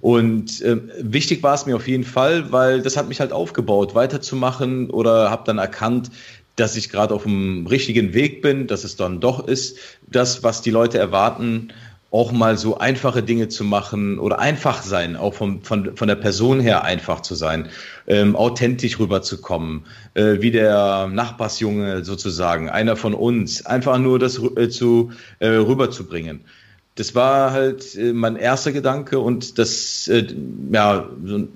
Und äh, wichtig war es mir auf jeden Fall, weil das hat mich halt aufgebaut, weiterzumachen oder habe dann erkannt, dass ich gerade auf dem richtigen Weg bin, dass es dann doch ist, das, was die Leute erwarten, auch mal so einfache Dinge zu machen oder einfach sein, auch vom, von, von der Person her einfach zu sein, ähm, authentisch rüberzukommen, äh, wie der Nachbarsjunge sozusagen, einer von uns, einfach nur das äh, zu, äh, rüberzubringen. Das war halt äh, mein erster Gedanke und das, äh, ja, so,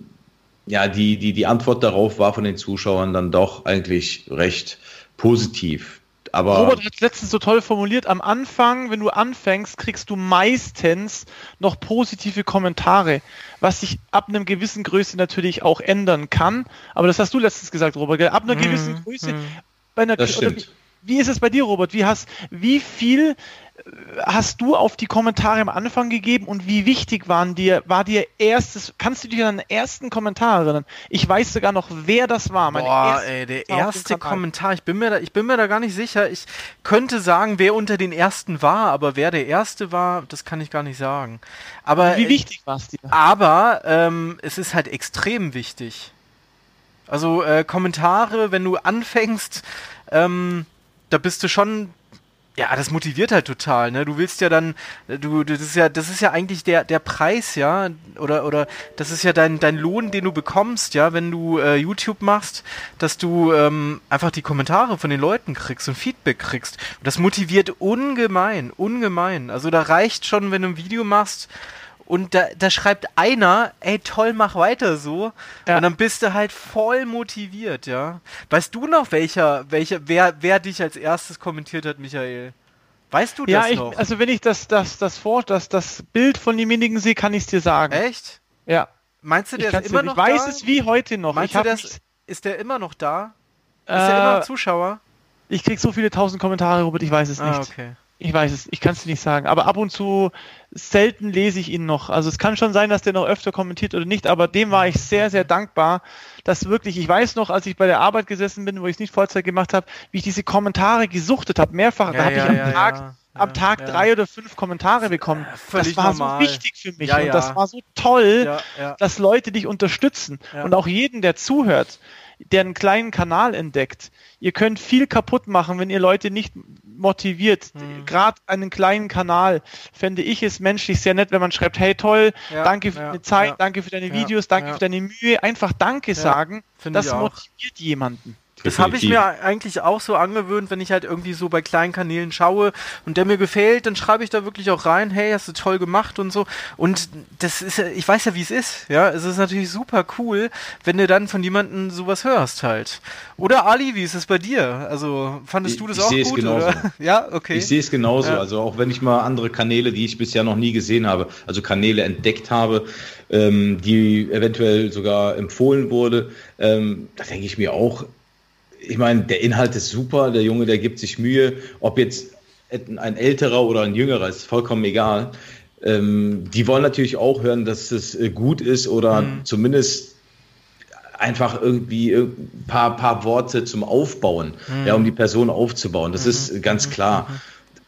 ja, die, die, die Antwort darauf war von den Zuschauern dann doch eigentlich recht positiv. Aber Robert hat es letztens so toll formuliert. Am Anfang, wenn du anfängst, kriegst du meistens noch positive Kommentare, was sich ab einem gewissen Größe natürlich auch ändern kann. Aber das hast du letztens gesagt, Robert. Ab einer gewissen mhm. Größe. Mhm. Bei einer, das stimmt. Wie, ist es bei dir, Robert? Wie, hast, wie viel hast du auf die Kommentare am Anfang gegeben und wie wichtig waren dir, war dir erstes, kannst du dich an den ersten Kommentar erinnern? Ich weiß sogar noch, wer das war. Meine Boah, ey, der erste Kommentar, ich bin, mir da, ich bin mir da gar nicht sicher. Ich könnte sagen, wer unter den ersten war, aber wer der erste war, das kann ich gar nicht sagen. Aber, wie wichtig war es dir? Aber ähm, es ist halt extrem wichtig. Also äh, Kommentare, wenn du anfängst, ähm, da bist du schon Ja, das motiviert halt total, ne? Du willst ja dann, du, das ist ja, das ist ja eigentlich der, der Preis, ja, oder, oder das ist ja dein, dein Lohn, den du bekommst, ja, wenn du äh, YouTube machst, dass du ähm, einfach die Kommentare von den Leuten kriegst und Feedback kriegst. Und das motiviert ungemein, ungemein. Also da reicht schon, wenn du ein Video machst, und da, da schreibt einer, ey toll, mach weiter so. Ja. Und dann bist du halt voll motiviert, ja. Weißt du noch, welcher, welcher, wer, wer dich als erstes kommentiert hat, Michael? Weißt du das ja, ich, noch? Also wenn ich das, das, das vor, das, das Bild von demjenigen sehe, kann ich es dir sagen. Echt? Ja. Meinst du, der ist immer dir, noch da? Ich weiß es wie heute noch. Meinst ich du, das, ist der immer noch da? Ist äh, der immer noch Zuschauer? Ich krieg so viele tausend Kommentare, Robert, ich weiß es ah, nicht. okay. Ich weiß es, ich kann es dir nicht sagen. Aber ab und zu selten lese ich ihn noch. Also es kann schon sein, dass der noch öfter kommentiert oder nicht, aber dem war ich sehr, sehr dankbar, dass wirklich, ich weiß noch, als ich bei der Arbeit gesessen bin, wo ich es nicht Vollzeit gemacht habe, wie ich diese Kommentare gesuchtet habe, mehrfach. Ja, da habe ja, ich am ja, Tag, ja, am Tag ja. drei oder fünf Kommentare bekommen. Völlig das war normal. so wichtig für mich Ja, und ja. das war so toll, Ja, ja. dass Leute dich unterstützen Ja. und auch jeden, der zuhört, der einen kleinen Kanal entdeckt. Ihr könnt viel kaputt machen, wenn ihr Leute nicht motiviert. Mhm. Gerade einen kleinen Kanal fände ich es menschlich sehr nett, wenn man schreibt, hey toll, Ja, danke für ja, deine Zeit, ja. danke für deine Videos, danke für deine Mühe. Einfach Danke sagen, das motiviert jemanden. Das habe ich mir eigentlich auch so angewöhnt, wenn ich halt irgendwie so bei kleinen Kanälen schaue und der mir gefällt, dann schreibe ich da wirklich auch rein, hey, hast du toll gemacht und so. Und das ist ich weiß ja, wie es ist, ja. Es ist natürlich super cool, wenn du dann von jemandem sowas hörst halt. Oder Ali, wie ist es bei dir? Also, fandest Ich- du das ich auch sehe es gut? genauso. Oder? Ja, okay. Ich sehe es genauso. Ja. Also auch wenn ich mal andere Kanäle, die ich bisher noch nie gesehen habe, also Kanäle entdeckt habe, ähm, die eventuell sogar empfohlen wurde, ähm, da denke ich mir auch, ich meine, der Inhalt ist super, der Junge, der gibt sich Mühe, ob jetzt ein älterer oder ein jüngerer, ist vollkommen egal. Ähm, die wollen natürlich auch hören, dass es äh, gut ist oder Mhm. zumindest einfach irgendwie ein paar, paar Worte zum Aufbauen, ja, um die Person aufzubauen. Das ist ganz klar.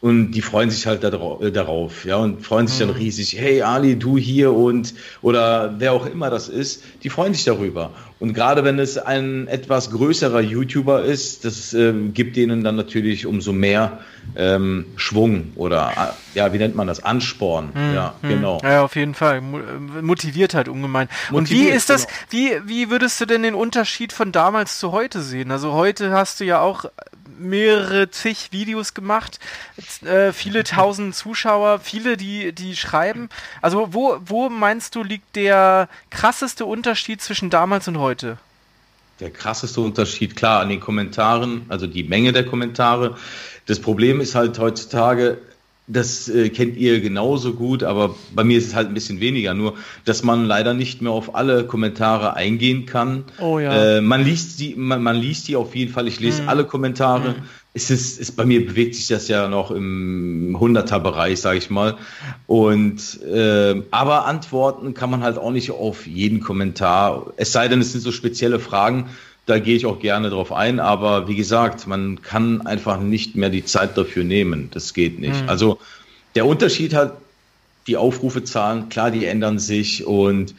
Und die freuen sich halt äh, darauf, ja, und freuen sich dann riesig, hey Ali, du hier und oder wer auch immer das ist, die freuen sich darüber. Und gerade wenn es ein etwas größerer YouTuber ist, das ähm, gibt denen dann natürlich umso mehr ähm, Schwung oder äh, ja, wie nennt man das? Ansporn. Ja, genau. Ja, auf jeden Fall. Äh, Motiviert halt ungemein. Und wie Motiviert, ist das, genau. wie, wie würdest du denn den Unterschied von damals zu heute sehen? Also heute hast du ja auch mehrere zig Videos gemacht, äh, viele tausend Zuschauer, viele, die, die schreiben. Also wo, wo meinst du, liegt der krasseste Unterschied zwischen damals und heute? Der krasseste Unterschied, klar, an den Kommentaren, also die Menge der Kommentare. Das Problem ist halt heutzutage, das äh, kennt ihr genauso gut, aber bei mir ist es halt ein bisschen weniger. Nur, dass man leider nicht mehr auf alle Kommentare eingehen kann. Oh ja. Äh, man liest die, man, man liest die auf jeden Fall. Ich lese Mhm. alle Kommentare. Es ist, ist, bei mir bewegt sich das ja noch im Hunderter-Bereich, sage ich mal. Und äh, aber antworten kann man halt auch nicht auf jeden Kommentar. Es sei denn, es sind so spezielle Fragen. Da gehe ich auch gerne drauf ein. Aber wie gesagt, man kann einfach nicht mehr die Zeit dafür nehmen. Das geht nicht. Mhm. Also der Unterschied hat die Aufrufezahlen, klar, die ändern sich und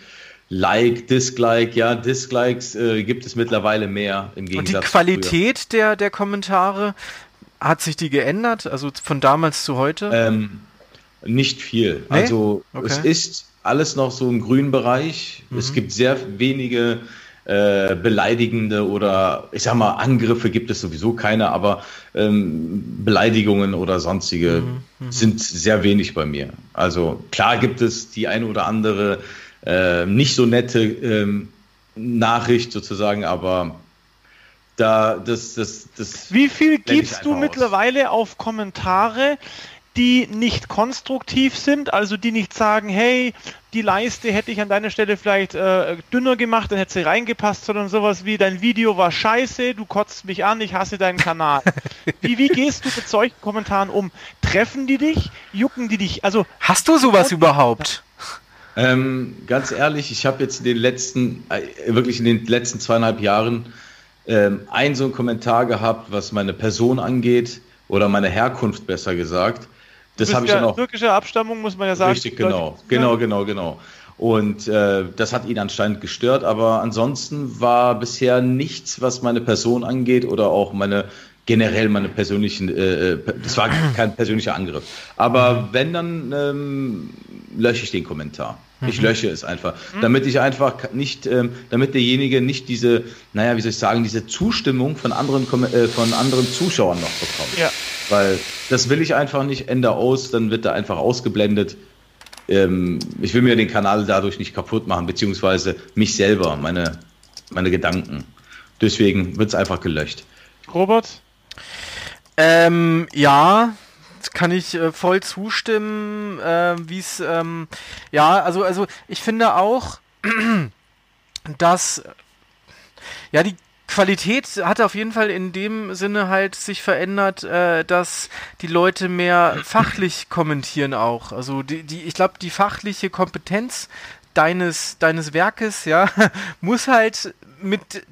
Like, Dislike, ja, Dislikes äh, gibt es mittlerweile mehr im Und Gegensatz die zu früher. Qualität der, der Kommentare, hat sich die geändert? Also von damals zu heute? Ähm, nicht viel. Nee? Also Okay. es ist alles noch so im grünen Bereich. Mhm. Es gibt sehr wenige äh, beleidigende oder ich sag mal Angriffe gibt es sowieso keine, aber ähm, Beleidigungen oder sonstige Mhm, sind sehr wenig bei mir. Also klar gibt es die eine oder andere äh, nicht so nette ähm, Nachricht sozusagen, aber da das das das Wie viel gibst du aus. mittlerweile auf Kommentare, die nicht konstruktiv sind, also die nicht sagen, hey, die Leiste hätte ich an deiner Stelle vielleicht äh, dünner gemacht, dann hätte sie reingepasst, sondern sowas wie, dein Video war scheiße, du kotzt mich an, ich hasse deinen Kanal. wie, wie gehst du mit solchen Kommentaren um? Treffen die dich? Jucken die dich? Also, Hast du sowas überhaupt? Ähm, ganz ehrlich, ich habe jetzt in den letzten, äh, wirklich in den letzten zweieinhalb Jahren ähm, ein so einen Kommentar gehabt, was meine Person angeht oder meine Herkunft besser gesagt. Das habe ich ja dann auch türkischer Abstammung, muss man ja sagen. richtig genau, genau, genau, genau. Und äh, das hat ihn anscheinend gestört, aber ansonsten war bisher nichts, was meine Person angeht oder auch meine generell meine persönlichen, äh, äh das war kein persönlicher Angriff. Aber wenn, dann ähm, lösche ich den Kommentar. Ich mhm. lösche es einfach, mhm. damit ich einfach nicht, ähm, damit derjenige nicht diese, naja, wie soll ich sagen, diese Zustimmung von anderen, äh, von anderen Zuschauern noch bekommt. Ja. Weil das will ich einfach nicht, Ende aus, dann wird er einfach ausgeblendet. Ähm, ich will mir den Kanal dadurch nicht kaputt machen, beziehungsweise mich selber, meine, meine Gedanken. Deswegen wird es einfach gelöscht. Robert? Ähm, ja, kann ich äh, voll zustimmen, äh, wie es, ähm, ja, also, also ich finde auch, dass, ja, die Qualität hat auf jeden Fall in dem Sinne halt sich verändert, äh, dass die Leute mehr fachlich kommentieren auch. Also die, die ich glaube, die fachliche Kompetenz deines, deines Werkes, ja, muss halt mit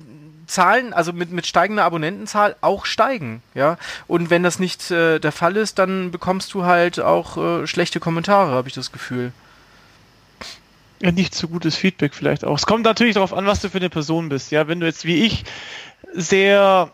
Zahlen, also mit, mit steigender Abonnentenzahl auch steigen, ja. Und wenn das nicht äh, der Fall ist, dann bekommst du halt auch äh, schlechte Kommentare, habe ich das Gefühl. Ja, nicht so gutes Feedback vielleicht auch. Es kommt natürlich darauf an, was du für eine Person bist, ja. Wenn du jetzt wie ich sehr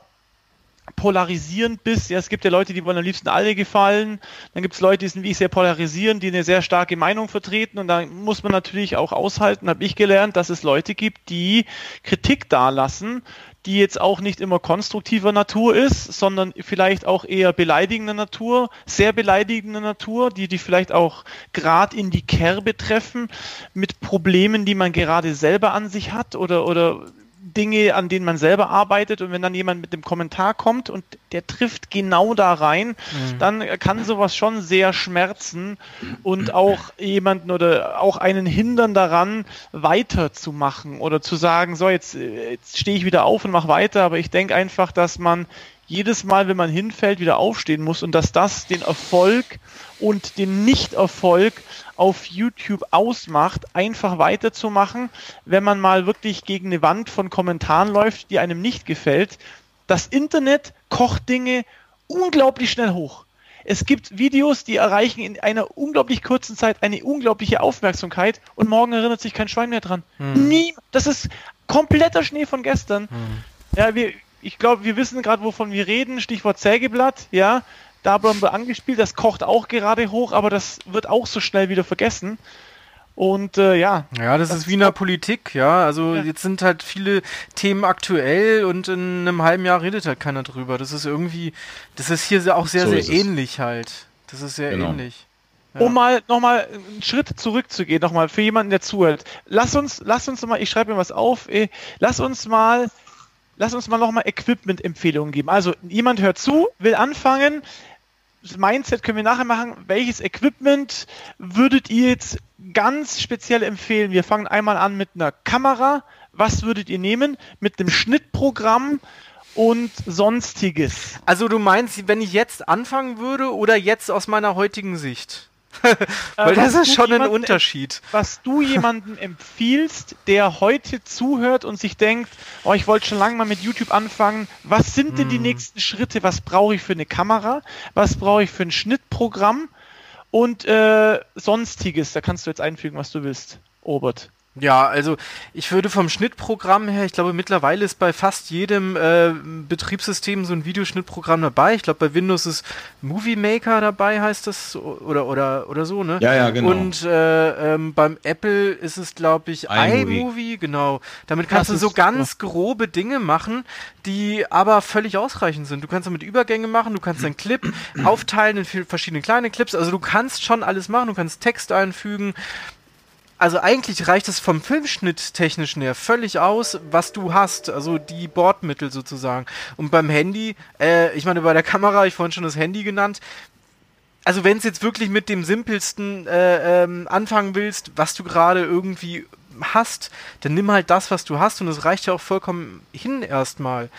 polarisierend bist. Ja, es gibt ja Leute, die wollen am liebsten alle gefallen. Dann gibt es Leute, die sind wie ich sehr polarisierend, die eine sehr starke Meinung vertreten. Und da muss man natürlich auch aushalten, habe ich gelernt, dass es Leute gibt, die Kritik dalassen, die jetzt auch nicht immer konstruktiver Natur ist, sondern vielleicht auch eher beleidigender Natur, sehr beleidigender Natur, die die vielleicht auch gerade in die Kerbe treffen mit Problemen, die man gerade selber an sich hat oder oder Dinge, an denen man selber arbeitet. Und wenn dann jemand mit dem Kommentar kommt und der trifft genau da rein, mhm. dann kann sowas schon sehr schmerzen. Und auch jemanden oder auch einen hindern daran, weiterzumachen oder zu sagen, so jetzt, jetzt stehe ich wieder auf und mache weiter, aber ich denke einfach, dass man jedes Mal, wenn man hinfällt, wieder aufstehen muss und dass das den Erfolg und den Nicht-Erfolg auf YouTube ausmacht, einfach weiterzumachen, wenn man mal wirklich gegen eine Wand von Kommentaren läuft, die einem nicht gefällt. Das Internet kocht Dinge unglaublich schnell hoch. Es gibt Videos, die erreichen in einer unglaublich kurzen Zeit eine unglaubliche Aufmerksamkeit und morgen erinnert sich kein Schwein mehr dran. Hm. Nie. Das ist kompletter Schnee von gestern. Hm. Ja, wir, ich glaube, wir wissen gerade, wovon wir reden. Stichwort Sägeblatt, ja. Da haben wir angespielt, das kocht auch gerade hoch, aber das wird auch so schnell wieder vergessen. Und äh, ja. Ja, das, das ist wie in der Politik, ja. Also ja. jetzt sind halt viele Themen aktuell und in einem halben Jahr redet halt keiner drüber. Das ist irgendwie, das ist hier auch sehr, so sehr ähnlich halt. Das ist sehr genau. ähnlich. Ja. Um mal nochmal einen Schritt zurückzugehen, nochmal für jemanden, der zuhört. Lass uns, lass uns mal, ich schreibe mir was auf, ey, lass uns mal lass uns mal nochmal Equipment-Empfehlungen geben. Also jemand hört zu, will anfangen. Das Mindset können wir nachher machen. Welches Equipment würdet ihr jetzt ganz speziell empfehlen? Wir fangen einmal an mit einer Kamera. Was würdet ihr nehmen? Mit einem Schnittprogramm und sonstiges. Also du meinst, wenn ich jetzt anfangen würde oder jetzt aus meiner heutigen Sicht? Weil äh, das ist schon ein Unterschied. Was du jemandem empfiehlst, der heute zuhört und sich denkt, oh, ich wollte schon lange mal mit YouTube anfangen, was sind denn die hm. nächsten Schritte? Was brauche ich für eine Kamera? Was brauche ich für ein Schnittprogramm? Und äh, sonstiges, da kannst du jetzt einfügen, was du willst, Robert. Ja, also ich würde vom Schnittprogramm her, ich glaube mittlerweile ist bei fast jedem äh, Betriebssystem so ein Videoschnittprogramm dabei. Ich glaube bei Windows ist Movie Maker dabei, heißt das oder oder oder so, ne? Ja, ja, genau. Und äh, ähm, beim Apple ist es glaube ich iMovie. iMovie, genau. Damit kannst das du so ganz grobe Dinge machen, die aber völlig ausreichend sind. Du kannst damit Übergänge machen, du kannst einen Clip aufteilen in verschiedene kleine Clips. Also du kannst schon alles machen. Du kannst Text einfügen also eigentlich reicht es vom Filmschnitt technischen her völlig aus, was du hast, also die Bordmittel sozusagen. Und beim Handy, äh, ich meine, bei der Kamera, ich vorhin schon das Handy genannt, also wenn es jetzt wirklich mit dem simpelsten äh, ähm, anfangen willst, was du gerade irgendwie hast, dann nimm halt das, was du hast und es reicht ja auch vollkommen hin erstmal.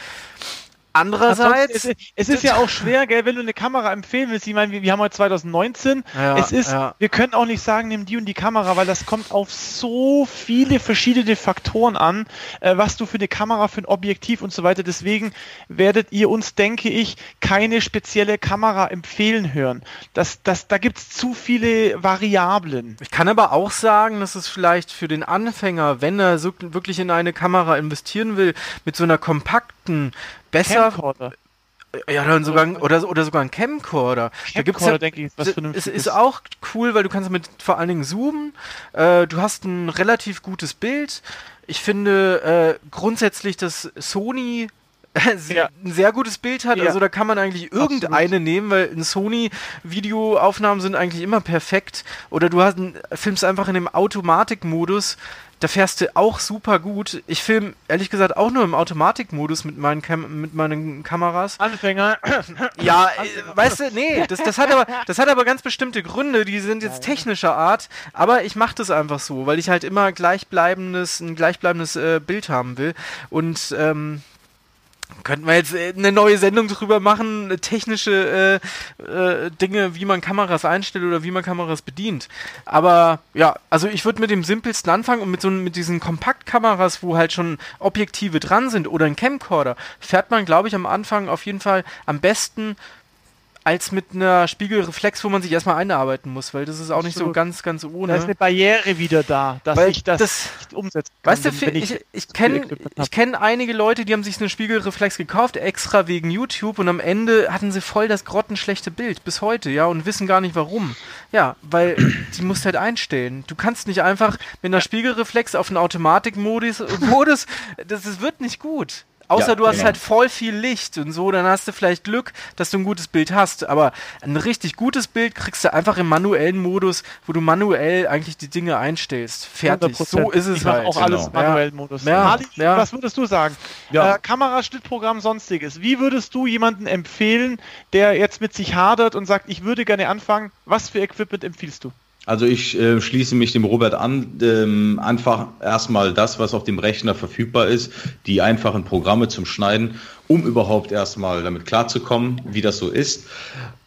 Andererseits. Es, es, ist ja auch schwer, gell, wenn du eine Kamera empfehlen willst. Ich meine, wir, wir haben heute 2019. Ja, es ist, ja. wir können auch nicht sagen, nimm die und die Kamera, weil das kommt auf so viele verschiedene Faktoren an, äh, was du für eine Kamera, für ein Objektiv und so weiter. Deswegen werdet ihr uns, denke ich, keine spezielle Kamera empfehlen hören. Das, das, da gibt es zu viele Variablen. Ich kann aber auch sagen, dass es vielleicht für den Anfänger, wenn er so, wirklich in eine Kamera investieren will, mit so einer kompakten besser. Camcorder. Ja, oder sogar, oder, oder sogar ein Camcorder. Camcorder, da gibt's ja, denke ich, was Es ist auch cool, weil du kannst mit vor allen Dingen zoomen. Äh, du hast ein relativ gutes Bild. Ich finde äh, grundsätzlich, dass Sony ja. ein sehr gutes Bild hat. Ja. Also da kann man eigentlich irgendeine Absolut. nehmen, weil in Sony Videoaufnahmen sind eigentlich immer perfekt. Oder du hast, filmst einfach in dem Automatikmodus da fährst du auch super gut. Ich filme ehrlich gesagt auch nur im Automatikmodus mit meinen, Cam mit meinen Kameras. Anfänger. Ja, äh, weißt du, nee, das, das, hat aber, das hat aber ganz bestimmte Gründe, die sind jetzt technischer Art, aber ich mache das einfach so, weil ich halt immer gleichbleibendes, ein gleichbleibendes äh, Bild haben will. Und ähm, Könnten wir jetzt äh, eine neue Sendung drüber machen, technische äh, äh, Dinge, wie man Kameras einstellt oder wie man Kameras bedient. Aber ja, also ich würde mit dem simpelsten anfangen und mit so mit diesen Kompaktkameras, wo halt schon Objektive dran sind oder ein Camcorder, fährt man, glaube ich, am Anfang auf jeden Fall am besten als mit einer Spiegelreflex, wo man sich erstmal einarbeiten muss, weil das ist auch nicht so ganz, ganz ohne. Da ist eine Barriere wieder da, dass weil ich das, das nicht umsetzen kann. Weißt du, ich, ich, ich kenne kenn einige Leute, die haben sich eine Spiegelreflex gekauft, extra wegen YouTube und am Ende hatten sie voll das grottenschlechte Bild, bis heute, ja, und wissen gar nicht warum. Ja, weil die musst halt einstellen. Du kannst nicht einfach mit einer Spiegelreflex auf einen Automatikmodus, Modus, das, das wird nicht gut. Außer ja, du hast genau. halt voll viel Licht und so, dann hast du vielleicht Glück, dass du ein gutes Bild hast. Aber ein richtig gutes Bild kriegst du einfach im manuellen Modus, wo du manuell eigentlich die Dinge einstellst. Fertig. 100%. So ist es ich halt. auch genau. alles manuellen Modus. Ja. Harley, ja. was würdest du sagen? Ja. Äh, Kameraschnittprogramm, sonstiges. Wie würdest du jemanden empfehlen, der jetzt mit sich hadert und sagt, ich würde gerne anfangen? Was für Equipment empfiehlst du? Also ich äh, schließe mich dem Robert an, ähm, einfach erstmal das, was auf dem Rechner verfügbar ist, die einfachen Programme zum Schneiden, um überhaupt erstmal damit klarzukommen, wie das so ist.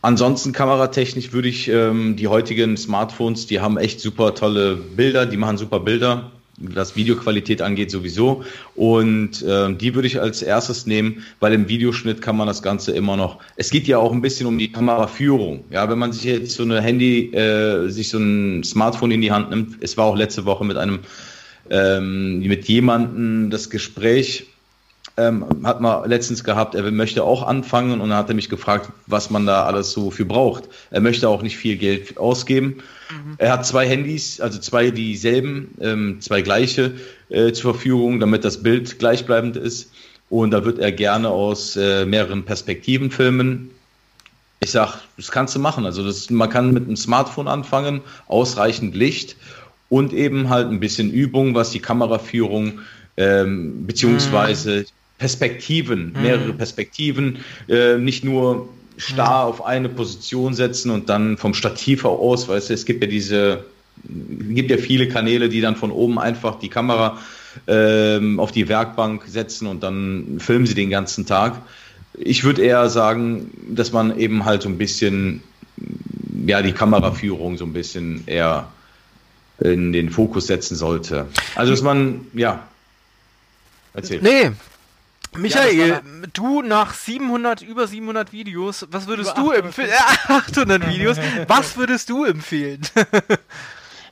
Ansonsten kameratechnisch würde ich ähm, die heutigen Smartphones, die haben echt super tolle Bilder, die machen super Bilder was Videoqualität angeht sowieso. Und äh, die würde ich als erstes nehmen, weil im Videoschnitt kann man das Ganze immer noch. Es geht ja auch ein bisschen um die Kameraführung. Ja, wenn man sich jetzt so eine Handy, äh, sich so ein Smartphone in die Hand nimmt. Es war auch letzte Woche mit einem ähm, mit jemandem das Gespräch ähm, hat man letztens gehabt, er möchte auch anfangen und dann hat er mich gefragt, was man da alles so für braucht. Er möchte auch nicht viel Geld ausgeben. Mhm. Er hat zwei Handys, also zwei dieselben, ähm, zwei gleiche äh, zur Verfügung, damit das Bild gleichbleibend ist. Und da wird er gerne aus äh, mehreren Perspektiven filmen. Ich sag, das kannst du machen. Also das, man kann mit einem Smartphone anfangen, ausreichend Licht und eben halt ein bisschen Übung, was die Kameraführung ähm, beziehungsweise mhm. Perspektiven, mhm. mehrere Perspektiven, äh, nicht nur starr mhm. auf eine Position setzen und dann vom Stativ aus, weißt du, es gibt ja diese, gibt ja viele Kanäle, die dann von oben einfach die Kamera ähm, auf die Werkbank setzen und dann filmen sie den ganzen Tag. Ich würde eher sagen, dass man eben halt so ein bisschen, ja, die Kameraführung so ein bisschen eher in den Fokus setzen sollte. Also, dass man, ja, erzähl. Nee, Michael, ja, du nach 700, über 700 Videos, was würdest du empfehlen? 800 Videos, was würdest du empfehlen?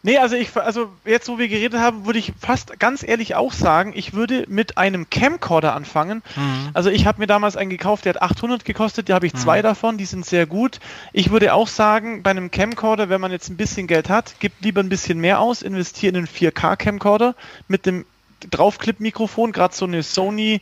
nee, also ich, also jetzt, wo wir geredet haben, würde ich fast ganz ehrlich auch sagen, ich würde mit einem Camcorder anfangen. Mhm. Also ich habe mir damals einen gekauft, der hat 800 gekostet, da habe ich mhm. zwei davon, die sind sehr gut. Ich würde auch sagen, bei einem Camcorder, wenn man jetzt ein bisschen Geld hat, gibt lieber ein bisschen mehr aus, investiere in einen 4K Camcorder mit dem Draufclip-Mikrofon, gerade so eine Sony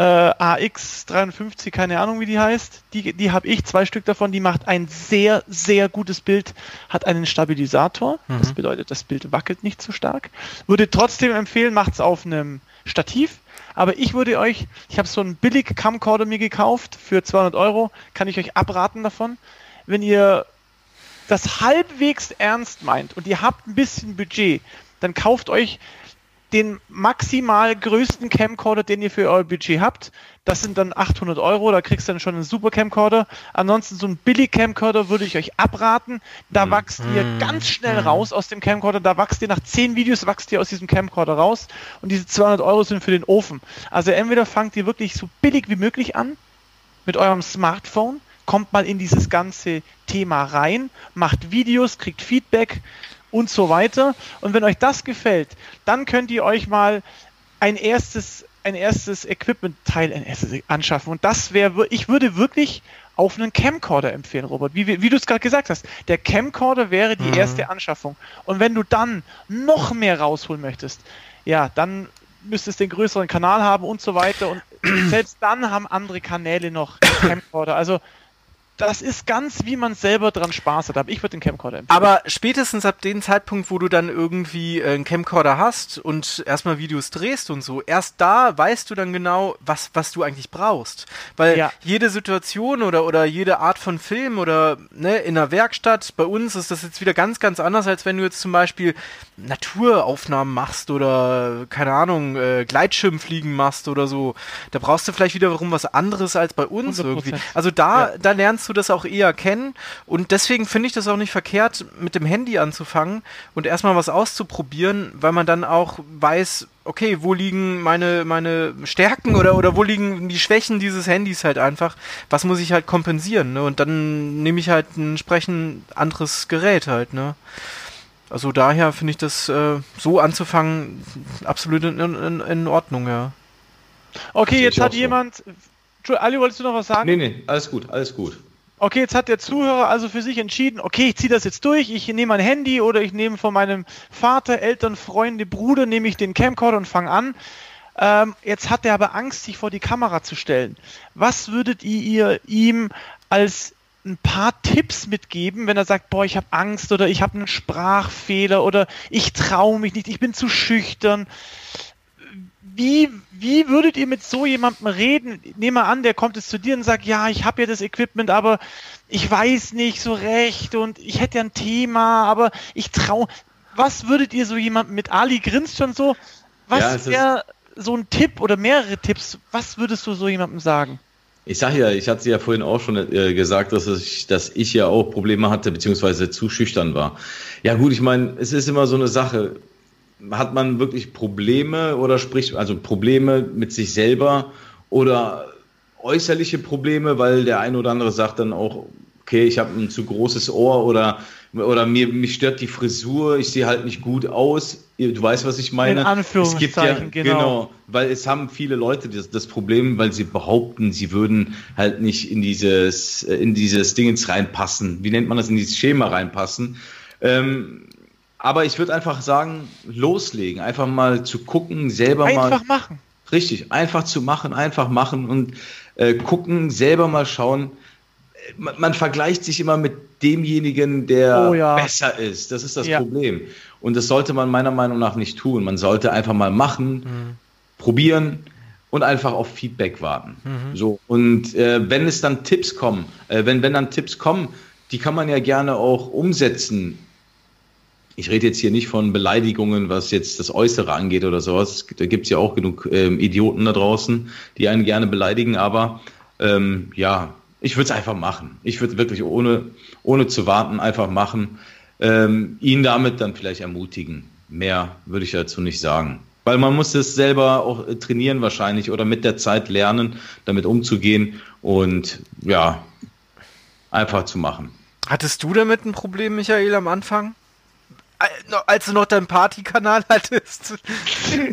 äh, AX53, keine Ahnung wie die heißt. Die, die habe ich, zwei Stück davon, die macht ein sehr, sehr gutes Bild, hat einen Stabilisator. Mhm. Das bedeutet, das Bild wackelt nicht so stark. Würde trotzdem empfehlen, macht es auf einem Stativ. Aber ich würde euch, ich habe so einen billig Camcorder mir gekauft für 200 Euro, kann ich euch abraten davon. Wenn ihr das halbwegs ernst meint und ihr habt ein bisschen Budget, dann kauft euch den maximal größten Camcorder, den ihr für euer Budget habt. Das sind dann 800 Euro, da kriegst du dann schon einen super Camcorder. Ansonsten so ein billig Camcorder würde ich euch abraten. Da mhm. wachst ihr mhm. ganz schnell mhm. raus aus dem Camcorder. Da wachst ihr nach 10 Videos, wachst ihr aus diesem Camcorder raus. Und diese 200 Euro sind für den Ofen. Also entweder fangt ihr wirklich so billig wie möglich an mit eurem Smartphone, kommt mal in dieses ganze Thema rein, macht Videos, kriegt Feedback, und so weiter. Und wenn euch das gefällt, dann könnt ihr euch mal ein erstes ein erstes Equipment-Teil anschaffen. Und das wäre, ich würde wirklich auf einen Camcorder empfehlen, Robert. Wie, wie, wie du es gerade gesagt hast. Der Camcorder wäre die mhm. erste Anschaffung. Und wenn du dann noch mehr rausholen möchtest, ja, dann müsstest du den größeren Kanal haben und so weiter. Und selbst dann haben andere Kanäle noch Camcorder. Also das ist ganz, wie man selber dran Spaß hat. Aber ich würde den Camcorder empfehlen. Aber spätestens ab dem Zeitpunkt, wo du dann irgendwie äh, einen Camcorder hast und erstmal Videos drehst und so, erst da weißt du dann genau, was, was du eigentlich brauchst. Weil ja. jede Situation oder, oder jede Art von Film oder ne, in einer Werkstatt, bei uns ist das jetzt wieder ganz, ganz anders, als wenn du jetzt zum Beispiel Naturaufnahmen machst oder, keine Ahnung, äh, Gleitschirmfliegen machst oder so. Da brauchst du vielleicht wiederum was anderes als bei uns 100%. irgendwie. Also da, ja. da lernst du du das auch eher kennen. Und deswegen finde ich das auch nicht verkehrt, mit dem Handy anzufangen und erstmal was auszuprobieren, weil man dann auch weiß, okay, wo liegen meine, meine Stärken oder, oder wo liegen die Schwächen dieses Handys halt einfach? Was muss ich halt kompensieren? Ne? Und dann nehme ich halt ein entsprechend anderes Gerät halt, ne? Also daher finde ich das äh, so anzufangen absolut in, in, in Ordnung, ja. Okay, jetzt hat jemand. So. Ali, wolltest du noch was sagen? Nee, nee, alles gut, alles gut. Okay, jetzt hat der Zuhörer also für sich entschieden, okay, ich ziehe das jetzt durch, ich nehme mein Handy oder ich nehme von meinem Vater, Eltern, Freunde, Bruder, nehme ich den Camcorder und fange an. Ähm, jetzt hat er aber Angst, sich vor die Kamera zu stellen. Was würdet ihr ihm als ein paar Tipps mitgeben, wenn er sagt, boah, ich habe Angst oder ich habe einen Sprachfehler oder ich traue mich nicht, ich bin zu schüchtern wie, wie würdet ihr mit so jemandem reden? Nehmen wir an, der kommt jetzt zu dir und sagt, ja, ich habe ja das Equipment, aber ich weiß nicht so recht und ich hätte ja ein Thema, aber ich traue. Was würdet ihr so jemandem mit Ali grinst schon so? Was ja, wäre so ein Tipp oder mehrere Tipps? Was würdest du so jemandem sagen? Ich sage ja, ich hatte ja vorhin auch schon äh, gesagt, dass ich, dass ich ja auch Probleme hatte, beziehungsweise zu schüchtern war. Ja gut, ich meine, es ist immer so eine Sache hat man wirklich Probleme oder spricht, also Probleme mit sich selber oder äußerliche Probleme, weil der eine oder andere sagt dann auch, okay, ich habe ein zu großes Ohr oder, oder mir, mich stört die Frisur, ich sehe halt nicht gut aus. Du weißt, was ich meine. In Anführungszeichen, ja, genau. genau. Weil es haben viele Leute das, das, Problem, weil sie behaupten, sie würden halt nicht in dieses, in dieses Dingens reinpassen. Wie nennt man das? In dieses Schema reinpassen. Ähm, aber ich würde einfach sagen, loslegen, einfach mal zu gucken, selber einfach mal. Einfach machen. Richtig, einfach zu machen, einfach machen und äh, gucken, selber mal schauen. Man, man, vergleicht sich immer mit demjenigen, der oh, ja. besser ist. Das ist das ja. Problem. Und das sollte man meiner Meinung nach nicht tun. Man sollte einfach mal machen, mhm. probieren und einfach auf Feedback warten. Mhm. So. Und äh, wenn es dann Tipps kommen, äh, wenn, wenn dann Tipps kommen, die kann man ja gerne auch umsetzen ich rede jetzt hier nicht von Beleidigungen, was jetzt das Äußere angeht oder sowas. Da gibt es ja auch genug ähm, Idioten da draußen, die einen gerne beleidigen, aber ähm, ja, ich würde es einfach machen. Ich würde wirklich ohne, ohne zu warten einfach machen. Ähm, ihn damit dann vielleicht ermutigen. Mehr würde ich dazu nicht sagen. Weil man muss es selber auch äh, trainieren wahrscheinlich oder mit der Zeit lernen, damit umzugehen und ja, einfach zu machen. Hattest du damit ein Problem, Michael, am Anfang? Als du noch deinen Partykanal hattest.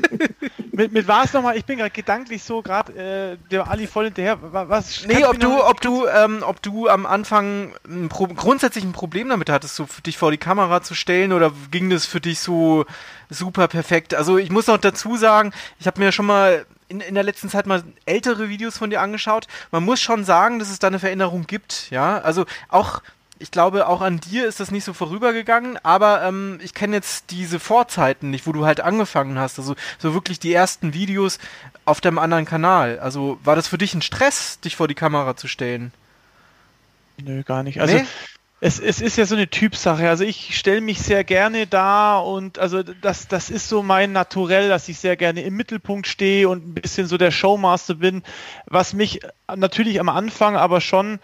mit, mit was nochmal? Ich bin gerade gedanklich so gerade äh, der Ali voll hinterher. Was? Nee, ob du, ob du, ähm, ob du am Anfang ein Pro grundsätzlich ein Problem damit hattest, so dich vor die Kamera zu stellen oder ging das für dich so super perfekt? Also ich muss noch dazu sagen, ich habe mir schon mal in, in der letzten Zeit mal ältere Videos von dir angeschaut. Man muss schon sagen, dass es da eine Veränderung gibt, ja. Also auch ich glaube, auch an dir ist das nicht so vorübergegangen, aber ähm, ich kenne jetzt diese Vorzeiten nicht, wo du halt angefangen hast. Also so wirklich die ersten Videos auf dem anderen Kanal. Also war das für dich ein Stress, dich vor die Kamera zu stellen? Nö, gar nicht. Also nee? es, es ist ja so eine Typsache. Also ich stelle mich sehr gerne da und also das, das ist so mein Naturell, dass ich sehr gerne im Mittelpunkt stehe und ein bisschen so der Showmaster bin, was mich natürlich am Anfang aber schon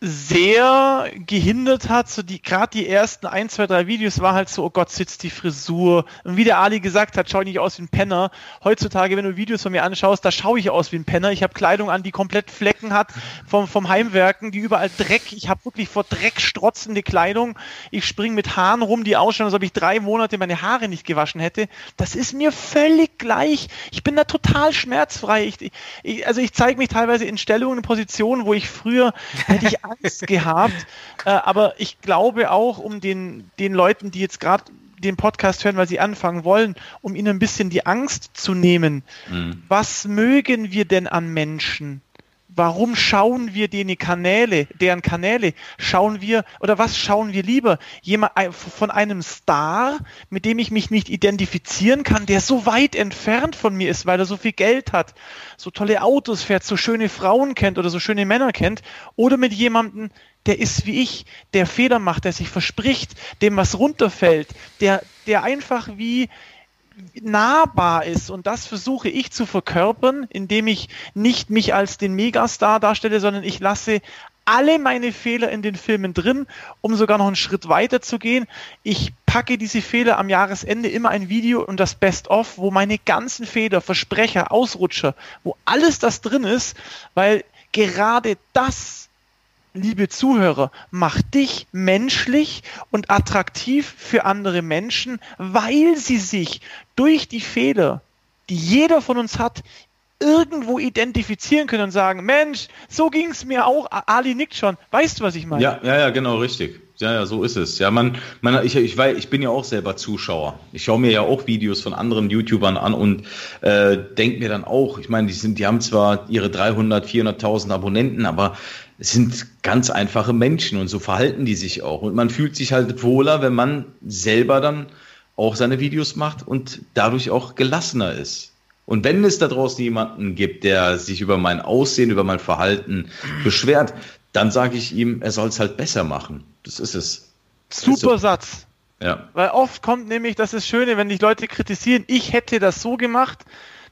sehr gehindert hat. So die, gerade die ersten ein, zwei, drei Videos war halt so, oh Gott, sitzt die Frisur. Und wie der Ali gesagt hat, schau ich nicht aus wie ein Penner. Heutzutage, wenn du Videos von mir anschaust, da schaue ich aus wie ein Penner. Ich habe Kleidung an, die komplett Flecken hat vom, vom Heimwerken, die überall Dreck. Ich habe wirklich vor Dreck strotzende Kleidung. Ich springe mit Haaren rum, die ausschauen, als ob ich drei Monate meine Haare nicht gewaschen hätte. Das ist mir völlig gleich. Ich bin da total schmerzfrei. Ich, ich, also ich zeige mich teilweise in Stellungen, in Positionen, wo ich früher hätte ich Angst gehabt. Äh, aber ich glaube auch, um den, den Leuten, die jetzt gerade den Podcast hören, weil sie anfangen wollen, um ihnen ein bisschen die Angst zu nehmen. Mhm. Was mögen wir denn an Menschen? Warum schauen wir denen Kanäle, deren Kanäle? Schauen wir, oder was schauen wir lieber? Jemand von einem Star, mit dem ich mich nicht identifizieren kann, der so weit entfernt von mir ist, weil er so viel Geld hat, so tolle Autos fährt, so schöne Frauen kennt oder so schöne Männer kennt, oder mit jemandem, der ist wie ich, der Fehler macht, der sich verspricht, dem was runterfällt, der, der einfach wie, nahbar ist. Und das versuche ich zu verkörpern, indem ich nicht mich als den Megastar darstelle, sondern ich lasse alle meine Fehler in den Filmen drin, um sogar noch einen Schritt weiter zu gehen. Ich packe diese Fehler am Jahresende immer ein Video und das Best-of, wo meine ganzen Fehler, Versprecher, Ausrutscher, wo alles das drin ist, weil gerade das liebe Zuhörer, macht dich menschlich und attraktiv für andere Menschen, weil sie sich durch die Fehler, die jeder von uns hat, irgendwo identifizieren können und sagen, Mensch, so ging es mir auch. Ali nickt schon. Weißt du, was ich meine? Ja, ja, ja, genau, richtig. Ja, ja, so ist es. Ja, man, man ich, ich, weiß, ich bin ja auch selber Zuschauer. Ich schaue mir ja auch Videos von anderen YouTubern an und äh, denke mir dann auch, ich meine, die sind, die haben zwar ihre 300, 400.000 Abonnenten, aber es sind ganz einfache Menschen und so verhalten die sich auch. Und man fühlt sich halt wohler, wenn man selber dann auch seine Videos macht und dadurch auch gelassener ist. Und wenn es da draußen jemanden gibt, der sich über mein Aussehen, über mein Verhalten beschwert, dann sage ich ihm, er soll es halt besser machen. Das ist es. Super ist. Satz. Ja. Weil oft kommt nämlich, das ist Schöne, wenn dich Leute kritisieren, ich hätte das so gemacht,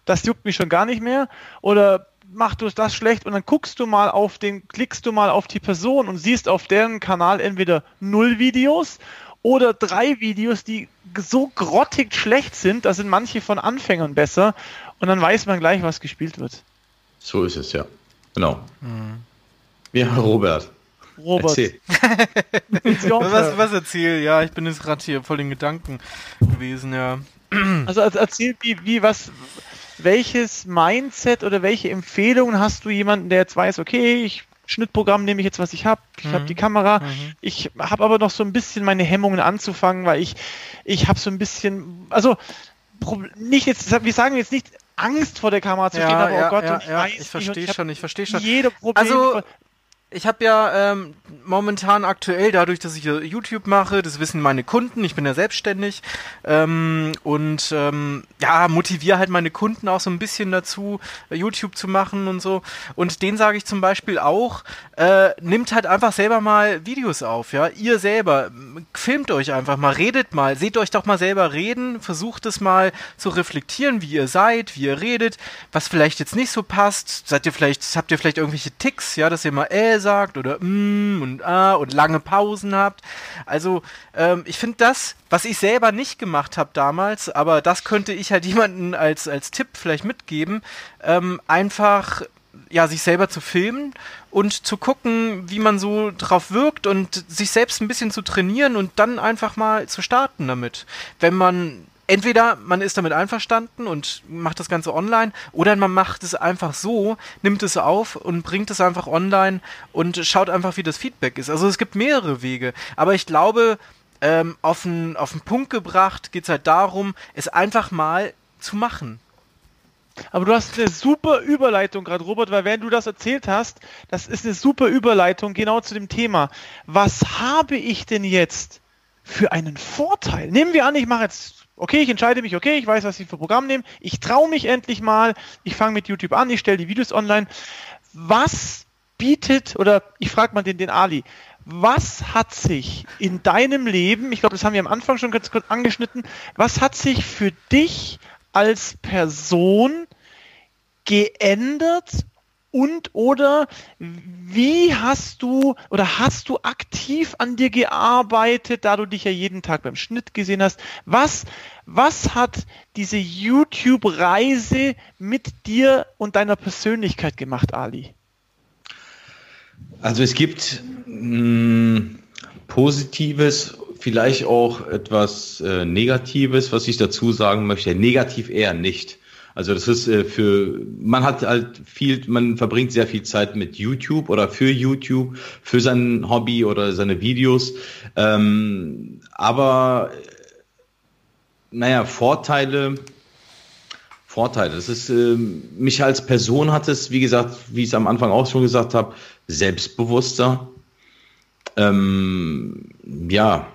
das juckt mich schon gar nicht mehr. Oder mach du das schlecht und dann guckst du mal auf den, klickst du mal auf die Person und siehst auf deren Kanal entweder null Videos oder drei Videos, die so grottig schlecht sind, da sind manche von Anfängern besser und dann weiß man gleich, was gespielt wird. So ist es, ja. Genau. Mhm. Ja, Robert. Robert. Erzähl. was, was erzähl? Ja, ich bin jetzt gerade hier voll den Gedanken gewesen, ja. Also erzähl, wie, wie, was, welches Mindset oder welche Empfehlungen hast du jemanden, der jetzt weiß, okay, ich Schnittprogramm nehme ich jetzt, was ich habe. Ich mhm. habe die Kamera. Mhm. Ich habe aber noch so ein bisschen meine Hemmungen anzufangen, weil ich, ich habe so ein bisschen, also nicht jetzt, wir sagen jetzt nicht Angst vor der Kamera zu ja, stehen, aber oh ja, oh Gott, ja, ich, ja, ich verstehe schon, ich verstehe schon. Jede Problem also ich habe ja ähm, momentan aktuell, dadurch, dass ich YouTube mache, das wissen meine Kunden, ich bin ja selbstständig ähm, und ähm, ja, motiviere halt meine Kunden auch so ein bisschen dazu, YouTube zu machen und so. Und denen sage ich zum Beispiel auch, äh, nimmt halt einfach selber mal Videos auf, ja. Ihr selber, filmt euch einfach mal, redet mal, seht euch doch mal selber reden, versucht es mal zu reflektieren, wie ihr seid, wie ihr redet, was vielleicht jetzt nicht so passt. Seid ihr vielleicht, habt ihr vielleicht irgendwelche Ticks, ja, dass ihr mal äh sagt oder mm und ah und lange Pausen habt. Also ähm, ich finde das, was ich selber nicht gemacht habe damals, aber das könnte ich halt jemanden als, als Tipp vielleicht mitgeben, ähm, einfach ja, sich selber zu filmen und zu gucken, wie man so drauf wirkt und sich selbst ein bisschen zu trainieren und dann einfach mal zu starten damit. Wenn man entweder man ist damit einverstanden und macht das Ganze online oder man macht es einfach so, nimmt es auf und bringt es einfach online und schaut einfach, wie das Feedback ist. Also es gibt mehrere Wege. Aber ich glaube, ähm, auf den auf Punkt gebracht geht es halt darum, es einfach mal zu machen. Aber du hast eine super Überleitung gerade, Robert, weil wenn du das erzählt hast, das ist eine super Überleitung genau zu dem Thema. Was habe ich denn jetzt für einen Vorteil? Nehmen wir an, ich mache jetzt okay, ich entscheide mich, okay, ich weiß, was ich für Programm nehme, ich traue mich endlich mal, ich fange mit YouTube an, ich stelle die Videos online. Was bietet, oder ich frage mal den, den Ali, was hat sich in deinem Leben, ich glaube, das haben wir am Anfang schon ganz kurz angeschnitten, was hat sich für dich als Person geändert und oder wie hast du oder hast du aktiv an dir gearbeitet, da du dich ja jeden Tag beim Schnitt gesehen hast? Was, was hat diese YouTube-Reise mit dir und deiner Persönlichkeit gemacht, Ali? Also es gibt mh, hm, Positives, vielleicht auch etwas äh, Negatives, was ich dazu sagen möchte. Negativ eher nicht. Also das ist äh, für, man hat halt viel, man verbringt sehr viel Zeit mit YouTube oder für YouTube, für sein Hobby oder seine Videos. Ähm, aber naja, Vorteile, Vorteile. Das ist, äh, mich als Person hat es, wie gesagt, wie ich es am Anfang auch schon gesagt habe, selbstbewusster. Ähm, ja,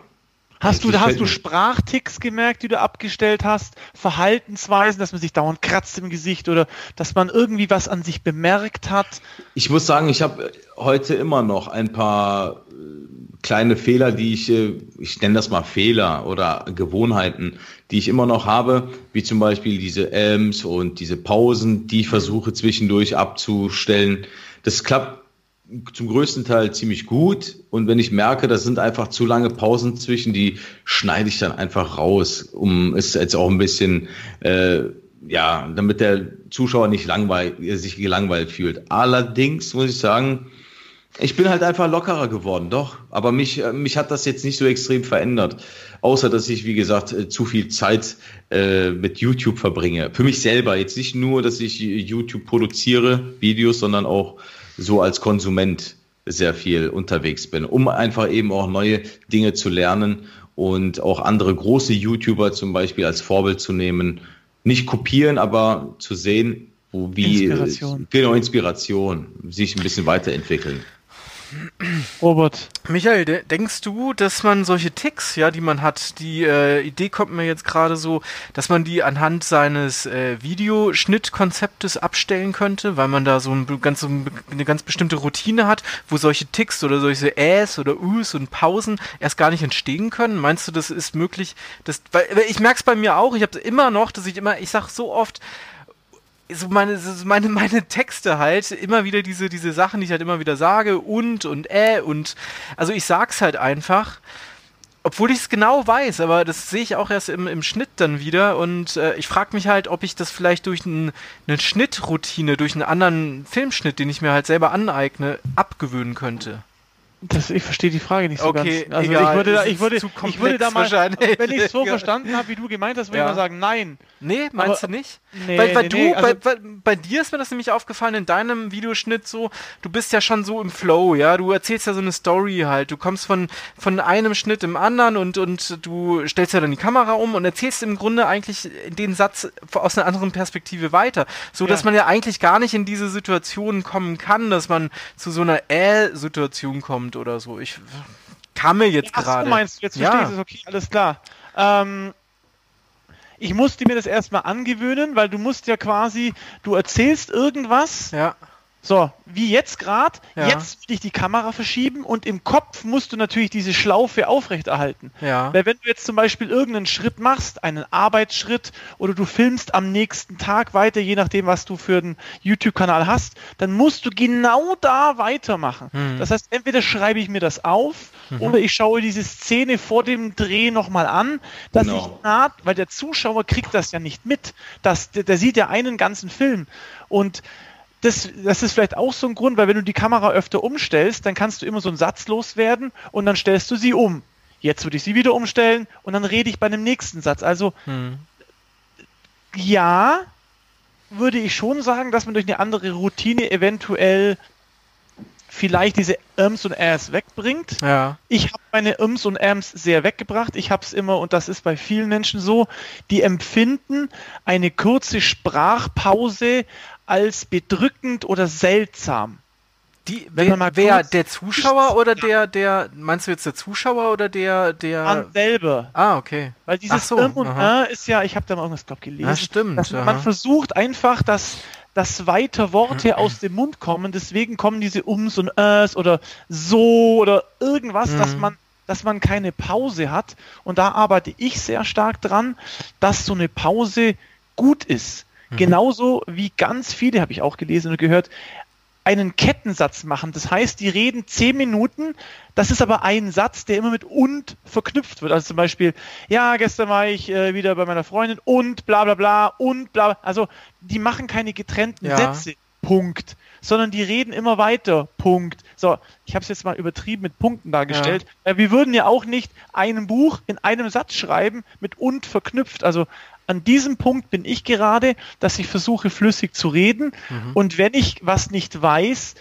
Hast du, hast du Sprachticks gemerkt, die du abgestellt hast? Verhaltensweisen, dass man sich dauernd kratzt im Gesicht oder dass man irgendwie was an sich bemerkt hat? Ich muss sagen, ich habe heute immer noch ein paar äh, kleine Fehler, die ich, äh, ich nenne das mal Fehler oder Gewohnheiten, die ich immer noch habe, wie zum Beispiel diese Elms und diese Pausen, die ich versuche zwischendurch abzustellen. Das klappt zum größten Teil ziemlich gut. Und wenn ich merke, das sind einfach zu lange Pausen zwischen, die schneide ich dann einfach raus, um es jetzt auch ein bisschen, äh, ja, damit der Zuschauer nicht langweil, sich gelangweilt fühlt. Allerdings muss ich sagen, ich bin halt einfach lockerer geworden, doch. Aber mich, äh, mich hat das jetzt nicht so extrem verändert. Außer, dass ich, wie gesagt, äh, zu viel Zeit äh, mit YouTube verbringe. Für mich selber. Jetzt nicht nur, dass ich YouTube produziere, Videos, sondern auch so als Konsument sehr viel unterwegs bin, um einfach eben auch neue Dinge zu lernen und auch andere große YouTuber zum Beispiel als Vorbild zu nehmen. Nicht kopieren, aber zu sehen, wo wie Inspiration. genau Inspiration, sich ein bisschen weiterentwickeln. Robert. Michael, de denkst du, dass man solche Ticks, ja, die man hat, die äh, Idee kommt mir jetzt gerade so, dass man die anhand seines äh, Videoschnittkonzeptes abstellen könnte, weil man da so, ein, ganz, so eine ganz bestimmte Routine hat, wo solche Ticks oder solche Äs oder Us und Pausen erst gar nicht entstehen können? Meinst du, das ist möglich? Dass, weil, ich merke es bei mir auch, ich habe immer noch, dass ich immer, ich sage so oft, so meine, so meine, meine Texte halt, immer wieder diese, diese Sachen, die ich halt immer wieder sage, und und äh und also ich sag's halt einfach. Obwohl ich es genau weiß, aber das sehe ich auch erst im, im Schnitt dann wieder. Und äh, ich frage mich halt, ob ich das vielleicht durch ein, eine Schnittroutine, durch einen anderen Filmschnitt, den ich mir halt selber aneigne, abgewöhnen könnte. Das, ich verstehe die Frage nicht so okay, ganz. Also egal, ich würde da, ich würde, ich würde da mal, wenn ich es so verstanden habe, wie du gemeint hast, würde ja. ich mal sagen, nein. Nee, meinst Aber, du nicht? Nee, weil, weil nee, du, nee, also bei, bei, dir ist mir das nämlich aufgefallen in deinem Videoschnitt so, du bist ja schon so im Flow, ja, du erzählst ja so eine Story halt, du kommst von, von einem Schnitt im anderen und, und du stellst ja dann die Kamera um und erzählst im Grunde eigentlich den Satz aus einer anderen Perspektive weiter, so dass ja. man ja eigentlich gar nicht in diese Situation kommen kann, dass man zu so einer Äh-Situation kommt kommt oder so. Ich kam mir jetzt ja, gerade. Du meinst, jetzt ja. verstehst du es, okay, alles klar. Ähm, ich musste mir das erstmal angewöhnen, weil du musst ja quasi, du erzählst irgendwas. Ja. So, wie jetzt gerade, ja. jetzt will ich die Kamera verschieben und im Kopf musst du natürlich diese Schlaufe aufrechterhalten. Ja. Weil wenn du jetzt zum Beispiel irgendeinen Schritt machst, einen Arbeitsschritt oder du filmst am nächsten Tag weiter, je nachdem, was du für einen YouTube-Kanal hast, dann musst du genau da weitermachen. Mhm. Das heißt, entweder schreibe ich mir das auf mhm. oder ich schaue diese Szene vor dem Dreh nochmal an, dass no. ich naht, weil der Zuschauer kriegt das ja nicht mit. Das, der, der sieht ja einen ganzen Film und das, das ist vielleicht auch so ein Grund, weil wenn du die Kamera öfter umstellst, dann kannst du immer so einen Satz loswerden und dann stellst du sie um. Jetzt würde ich sie wieder umstellen und dann rede ich bei dem nächsten Satz. Also hm. ja, würde ich schon sagen, dass man durch eine andere Routine eventuell vielleicht diese Irms und Äs wegbringt. Ja. Ich habe meine Irms und Äms sehr weggebracht. Ich habe es immer, und das ist bei vielen Menschen so, die empfinden eine kurze Sprachpause als bedrückend oder seltsam. Die, wer, wer der Zuschauer oder der, der, meinst du jetzt der Zuschauer oder der, der. Man selber. Ah, okay. Weil dieses so, und A ist ja, ich habe da mal irgendwas, glaube gelesen. Ja, stimmt. man versucht einfach, dass, dass weiter Worte aus dem Mund kommen, deswegen kommen diese Ums und Äs oder so oder irgendwas, mhm. dass man dass man keine Pause hat. Und da arbeite ich sehr stark dran, dass so eine Pause gut ist. Mhm. Genauso wie ganz viele, habe ich auch gelesen und gehört, einen Kettensatz machen. Das heißt, die reden zehn Minuten, das ist aber ein Satz, der immer mit und verknüpft wird. Also zum Beispiel, ja, gestern war ich äh, wieder bei meiner Freundin und bla bla bla und bla. Also die machen keine getrennten ja. Sätze. Punkt. Sondern die reden immer weiter. Punkt. So, ich habe es jetzt mal übertrieben mit Punkten dargestellt. Ja. Äh, wir würden ja auch nicht ein Buch in einem Satz schreiben mit und verknüpft. Also an diesem Punkt bin ich gerade, dass ich versuche flüssig zu reden. Mhm. Und wenn ich was nicht weiß,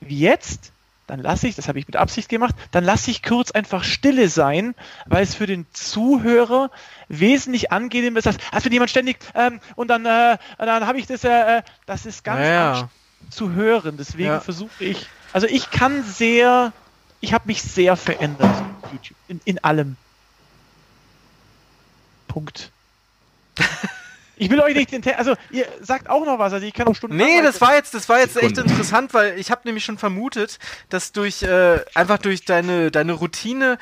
wie jetzt, dann lasse ich, das habe ich mit Absicht gemacht, dann lasse ich kurz einfach Stille sein, weil es für den Zuhörer wesentlich angenehmer ist, als, als wenn jemand ständig ähm, und dann, äh, dann habe ich das, äh, äh das ist ganz naja. zu hören. Deswegen ja. versuche ich, also ich kann sehr, ich habe mich sehr verändert in, in allem. Punkt. Ich will euch nicht den also ihr sagt auch noch was, also ich kann auch Stunden Nee, das war jetzt das war jetzt echt interessant, weil ich habe nämlich schon vermutet, dass durch äh, einfach durch deine deine Routine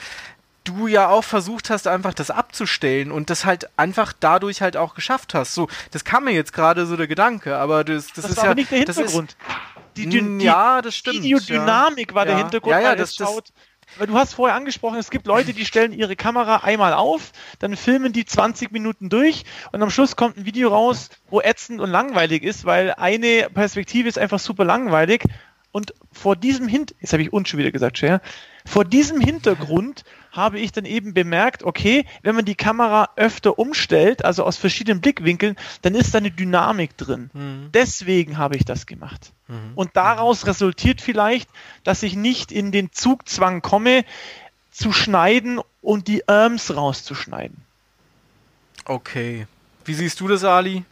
du ja auch versucht hast, einfach das abzustellen und das halt einfach dadurch halt auch geschafft hast. So, das kam mir jetzt gerade so der Gedanke, aber das, das, das ist ja nicht der Hintergrund. Ist, die, die, ja, das stimmt. Videodynamik ja. war der Hintergrund, ja, ja, das, schaut, weil du hast vorher angesprochen, es gibt Leute, die stellen ihre Kamera einmal auf, dann filmen die 20 Minuten durch und am Schluss kommt ein Video raus, wo ätzend und langweilig ist, weil eine Perspektive ist einfach super langweilig. Und vor diesem Hintergrund, jetzt habe ich uns schon wieder gesagt, Cher, vor diesem Hintergrund habe ich dann eben bemerkt, okay, wenn man die Kamera öfter umstellt, also aus verschiedenen Blickwinkeln, dann ist da eine Dynamik drin. Mhm. Deswegen habe ich das gemacht. Mhm. Und daraus resultiert vielleicht, dass ich nicht in den Zugzwang komme, zu schneiden und die Arms rauszuschneiden. Okay. Wie siehst du das, Ali?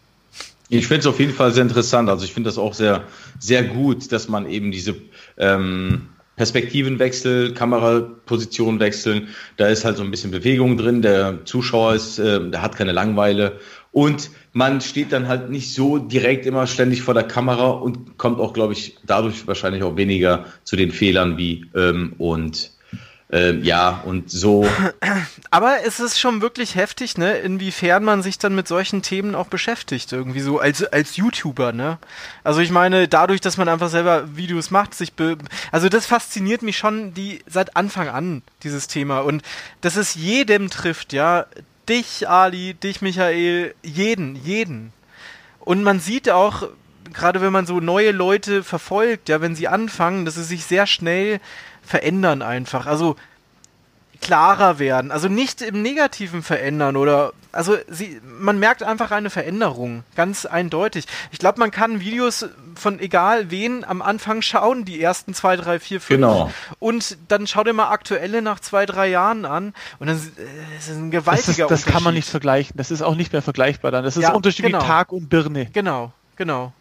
Ich finde es auf jeden Fall sehr interessant. Also ich finde das auch sehr, sehr gut, dass man eben diese ähm, Perspektivenwechsel, Kameraposition wechseln. Da ist halt so ein bisschen Bewegung drin. Der Zuschauer ist, äh, der hat keine Langweile. Und man steht dann halt nicht so direkt immer ständig vor der Kamera und kommt auch, glaube ich, dadurch wahrscheinlich auch weniger zu den Fehlern wie ähm, und äh, ja, und so. Aber es ist schon wirklich heftig, ne, inwiefern man sich dann mit solchen Themen auch beschäftigt, irgendwie so als, als YouTuber, ne? Also ich meine, dadurch, dass man einfach selber Videos macht, sich also das fasziniert mich schon die seit Anfang an, dieses Thema. Und dass es jedem trifft, ja. Dich, Ali, dich, Michael, jeden, jeden. Und man sieht auch, gerade wenn man so neue Leute verfolgt, ja, wenn sie anfangen, dass sie sich sehr schnell verändern einfach. Also klarer werden. Also nicht im Negativen verändern oder also sie, man merkt einfach eine Veränderung, ganz eindeutig. Ich glaube, man kann Videos von egal wen am Anfang schauen, die ersten zwei, drei, vier, fünf. Genau. Und dann schau dir mal aktuelle nach zwei, drei Jahren an und dann äh, ist es ein gewaltiger Das, ist, das kann man nicht vergleichen. Das ist auch nicht mehr vergleichbar dann. Das ist ja, ein Unterschied genau. wie Tag und Birne. Genau, genau.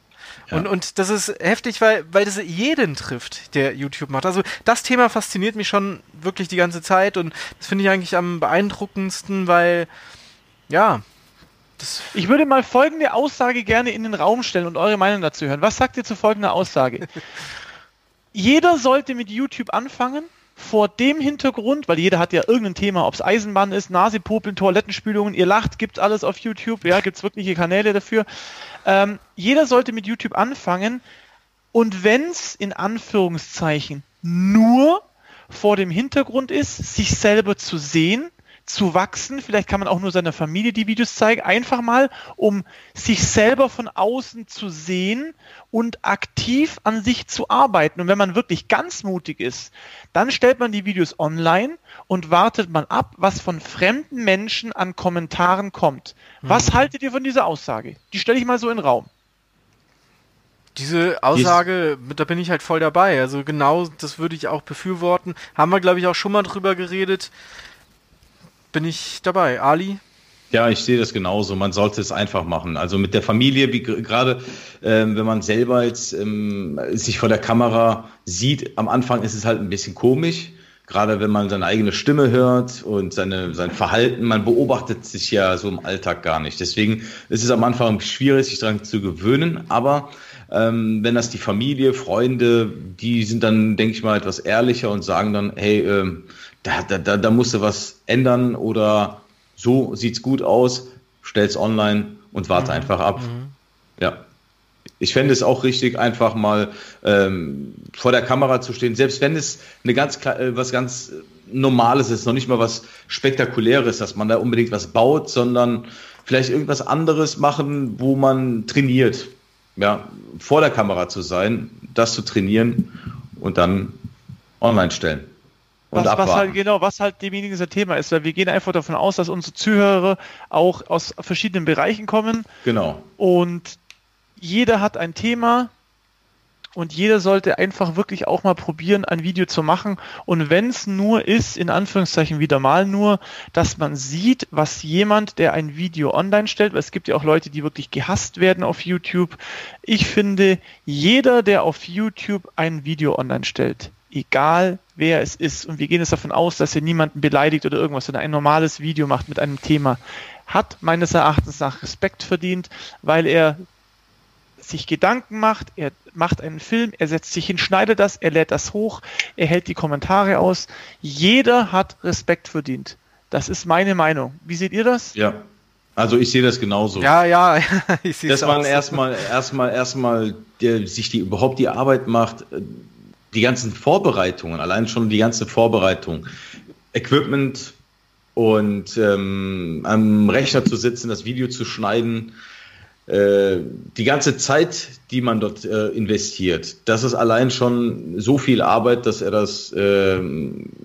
Und, und das ist heftig, weil, weil das jeden trifft, der YouTube macht. Also das Thema fasziniert mich schon wirklich die ganze Zeit und das finde ich eigentlich am beeindruckendsten, weil, ja. Ich würde mal folgende Aussage gerne in den Raum stellen und eure Meinung dazu hören. Was sagt ihr zu folgender Aussage? Jeder sollte mit YouTube anfangen, vor dem Hintergrund, weil jeder hat ja irgendein Thema, ob es Eisenbahn ist, Nasepopeln, Toilettenspülungen, ihr lacht, gibt's alles auf YouTube, ja, gibt's wirkliche Kanäle dafür. Ähm, jeder sollte mit YouTube anfangen und wenn's in Anführungszeichen nur vor dem Hintergrund ist, sich selber zu sehen, zu wachsen. Vielleicht kann man auch nur seiner Familie die Videos zeigen. Einfach mal, um sich selber von außen zu sehen und aktiv an sich zu arbeiten. Und wenn man wirklich ganz mutig ist, dann stellt man die Videos online und wartet man ab, was von fremden Menschen an Kommentaren kommt. Was mhm. haltet ihr von dieser Aussage? Die stelle ich mal so in den Raum. Diese Aussage, da bin ich halt voll dabei. Also genau, das würde ich auch befürworten. Haben wir, glaube ich, auch schon mal drüber geredet bin ich dabei. Ali? Ja, ich sehe das genauso. Man sollte es einfach machen. Also mit der Familie, wie gerade ähm, wenn man selber jetzt ähm, sich vor der Kamera sieht, am Anfang ist es halt ein bisschen komisch. Gerade wenn man seine eigene Stimme hört und seine, sein Verhalten, man beobachtet sich ja so im Alltag gar nicht. Deswegen ist es am Anfang schwierig, sich daran zu gewöhnen. Aber ähm, wenn das die Familie, Freunde, die sind dann, denke ich mal, etwas ehrlicher und sagen dann, hey, ähm, da, da, da, da musst du was ändern oder so sieht's gut aus, stell's online und warte mhm. einfach ab. Mhm. Ja. Ich fände es auch richtig, einfach mal ähm, vor der Kamera zu stehen, selbst wenn es eine ganz äh, was ganz Normales ist, noch nicht mal was Spektakuläres, dass man da unbedingt was baut, sondern vielleicht irgendwas anderes machen, wo man trainiert. Ja, vor der Kamera zu sein, das zu trainieren und dann online stellen. Was, was halt genau, was halt demjenigen sein Thema ist, weil wir gehen einfach davon aus, dass unsere Zuhörer auch aus verschiedenen Bereichen kommen. Genau. Und jeder hat ein Thema, und jeder sollte einfach wirklich auch mal probieren, ein Video zu machen. Und wenn es nur ist, in Anführungszeichen wieder mal nur, dass man sieht, was jemand, der ein Video online stellt, weil es gibt ja auch Leute, die wirklich gehasst werden auf YouTube. Ich finde, jeder, der auf YouTube ein Video online stellt, egal wer es ist, und wir gehen jetzt davon aus, dass er niemanden beleidigt oder irgendwas, sondern ein normales Video macht mit einem Thema, hat meines Erachtens nach Respekt verdient, weil er sich Gedanken macht, er macht einen Film, er setzt sich hin, schneidet das, er lädt das hoch, er hält die Kommentare aus. Jeder hat Respekt verdient. Das ist meine Meinung. Wie seht ihr das? Ja. Also ich sehe das genauso. Ja, ja, ich sehe Dass man erstmal, erstmal, erstmal der, sich die überhaupt die Arbeit macht, die ganzen Vorbereitungen, allein schon die ganze Vorbereitung, Equipment und ähm, am Rechner zu sitzen, das Video zu schneiden, äh, die ganze Zeit, die man dort äh, investiert, das ist allein schon so viel Arbeit, dass er das, äh,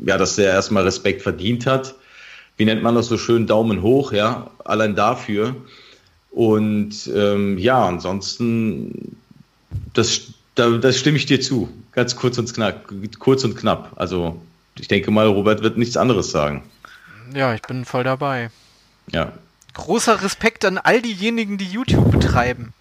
ja, dass er erstmal Respekt verdient hat. Wie nennt man das so schön? Daumen hoch, ja, allein dafür. Und ähm, ja, ansonsten, das, da, das stimme ich dir zu. Ganz kurz und knapp, kurz und knapp. Also ich denke mal, Robert wird nichts anderes sagen. Ja, ich bin voll dabei. Ja, großer Respekt an all diejenigen, die YouTube betreiben.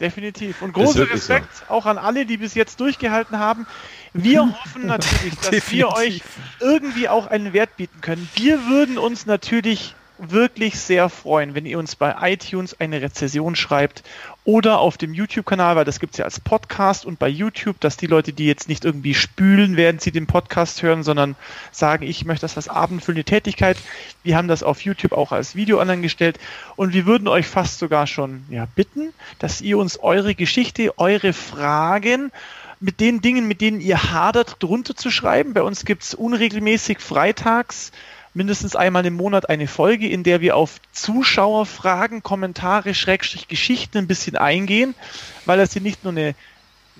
Definitiv. Und großer Respekt so. auch an alle, die bis jetzt durchgehalten haben. Wir hoffen natürlich, dass wir euch irgendwie auch einen Wert bieten können. Wir würden uns natürlich wirklich sehr freuen, wenn ihr uns bei iTunes eine Rezession schreibt oder auf dem YouTube-Kanal, weil das gibt es ja als Podcast und bei YouTube, dass die Leute, die jetzt nicht irgendwie spülen, während sie den Podcast hören, sondern sagen, ich möchte das als abendfüllende Tätigkeit. Wir haben das auf YouTube auch als Video online gestellt und wir würden euch fast sogar schon ja, bitten, dass ihr uns eure Geschichte, eure Fragen mit den Dingen, mit denen ihr hadert, drunter zu schreiben. Bei uns gibt es unregelmäßig freitags mindestens einmal im Monat eine Folge, in der wir auf Zuschauerfragen, Kommentare, Schrägstrich Geschichten ein bisschen eingehen, weil das hier nicht nur eine,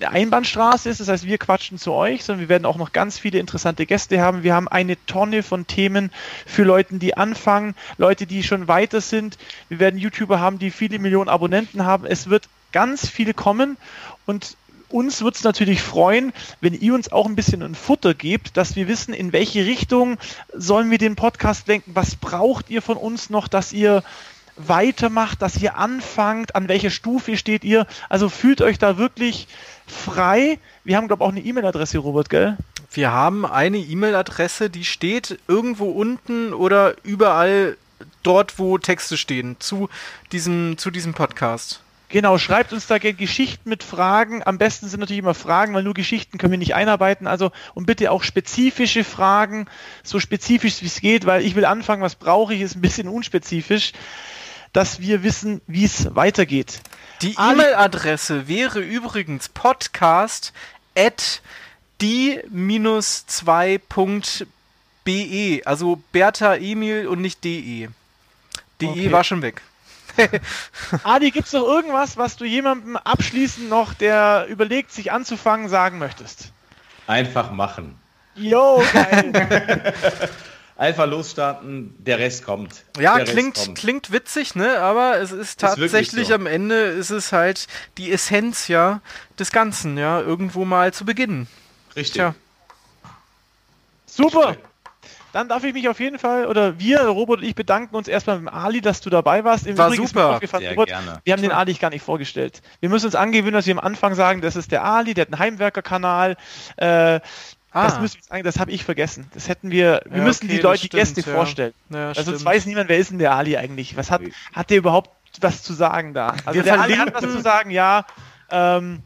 Einbahnstraße ist, das heißt, wir quatschen zu euch, sondern wir werden auch noch ganz viele interessante Gäste haben. Wir haben eine Tonne von Themen für Leute, die anfangen, Leute, die schon weiter sind. Wir werden YouTuber haben, die viele Millionen Abonnenten haben. Es wird ganz viel kommen und uns wird es natürlich freuen, wenn ihr uns auch ein bisschen ein Futter gebt, dass wir wissen, in welche Richtung sollen wir den Podcast lenken, was braucht ihr von uns noch, dass ihr weitermacht, dass ihr anfangt, an welcher Stufe steht ihr. Also fühlt euch da wirklich frei. Wir haben, glaube ich, auch eine E-Mail-Adresse, Robert, gell? Wir haben eine E-Mail-Adresse, die steht irgendwo unten oder überall dort, wo Texte stehen, zu diesem, zu diesem Podcast. Genau, schreibt uns da gerne Geschichten mit Fragen. Am besten sind natürlich immer Fragen, weil nur Geschichten können wir nicht einarbeiten. Also und bitte auch spezifische Fragen, so spezifisch wie es geht, weil ich will anfangen, was brauche ich, ist ein bisschen unspezifisch, dass wir wissen, wie es weitergeht. Die E-Mail-Adresse wäre übrigens podcast at die-2.be, also Bertha Emil und nicht de. De okay. war schon weg. Adi, gibt es noch irgendwas, was du jemandem abschließend noch, der überlegt, sich anzufangen, sagen möchtest? Einfach machen. Jo, geil. Einfach losstarten, der Rest kommt. Ja, der klingt, kommt. klingt witzig, ne? Aber es ist tatsächlich ist so. am Ende ist es halt die Essenz ja des Ganzen, ja, irgendwo mal zu beginnen. Richtig. Tja. Super. Dann darf ich mich auf jeden Fall, oder wir, Robert und ich, bedanken uns erstmal mit Ali, dass du dabei warst. Im War Übrigen super. Sehr Robert, gerne. Wir haben den Ali gar nicht vorgestellt. Wir müssen uns angewöhnen, dass wir am Anfang sagen, das ist der Ali, der hat einen Heimwerker-Kanal. Äh, Ah. Das müssen wir sagen, das habe ich vergessen. Das hätten wir. Wir ja, müssen okay, die Leute, die Gäste ja. vorstellen. Ja, also sonst weiß niemand, wer ist denn der Ali eigentlich? Was hat, hat der überhaupt was zu sagen da? Also wir der Ali hat was zu sagen, ja. Ähm,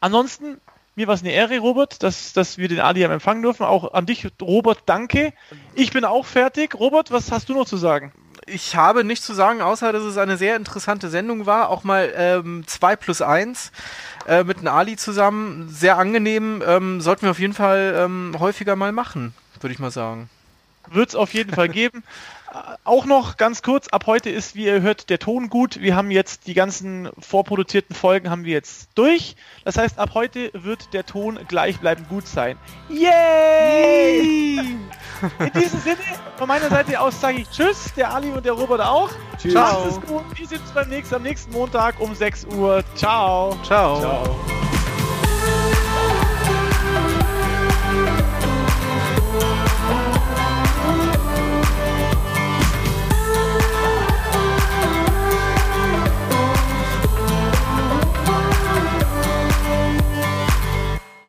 ansonsten mir war es eine Ehre, Robert, dass, dass wir den Adi empfangen dürfen. Auch an dich, Robert, danke. Ich bin auch fertig. Robert, was hast du noch zu sagen? ich habe nichts zu sagen, außer dass es eine sehr interessante Sendung war. Auch mal 2 ähm, plus 1 äh, mit einem Ali zusammen. Sehr angenehm. Ähm, sollten wir auf jeden Fall ähm, häufiger mal machen, würde ich mal sagen. Wird es auf jeden Fall geben. Auch noch ganz kurz, ab heute ist, wie ihr hört, der Ton gut. Wir haben jetzt die ganzen vorproduzierten Folgen haben wir jetzt durch. Das heißt, ab heute wird der Ton gleichbleibend gut sein. Yay! In diesem Sinne, von meiner Seite aus sage ich Tschüss, der Ali und der Robert auch. Tschüss. Gut. Wir sehen uns beim nächsten, am nächsten Montag um 6 Uhr. Ciao. Ciao. Ciao.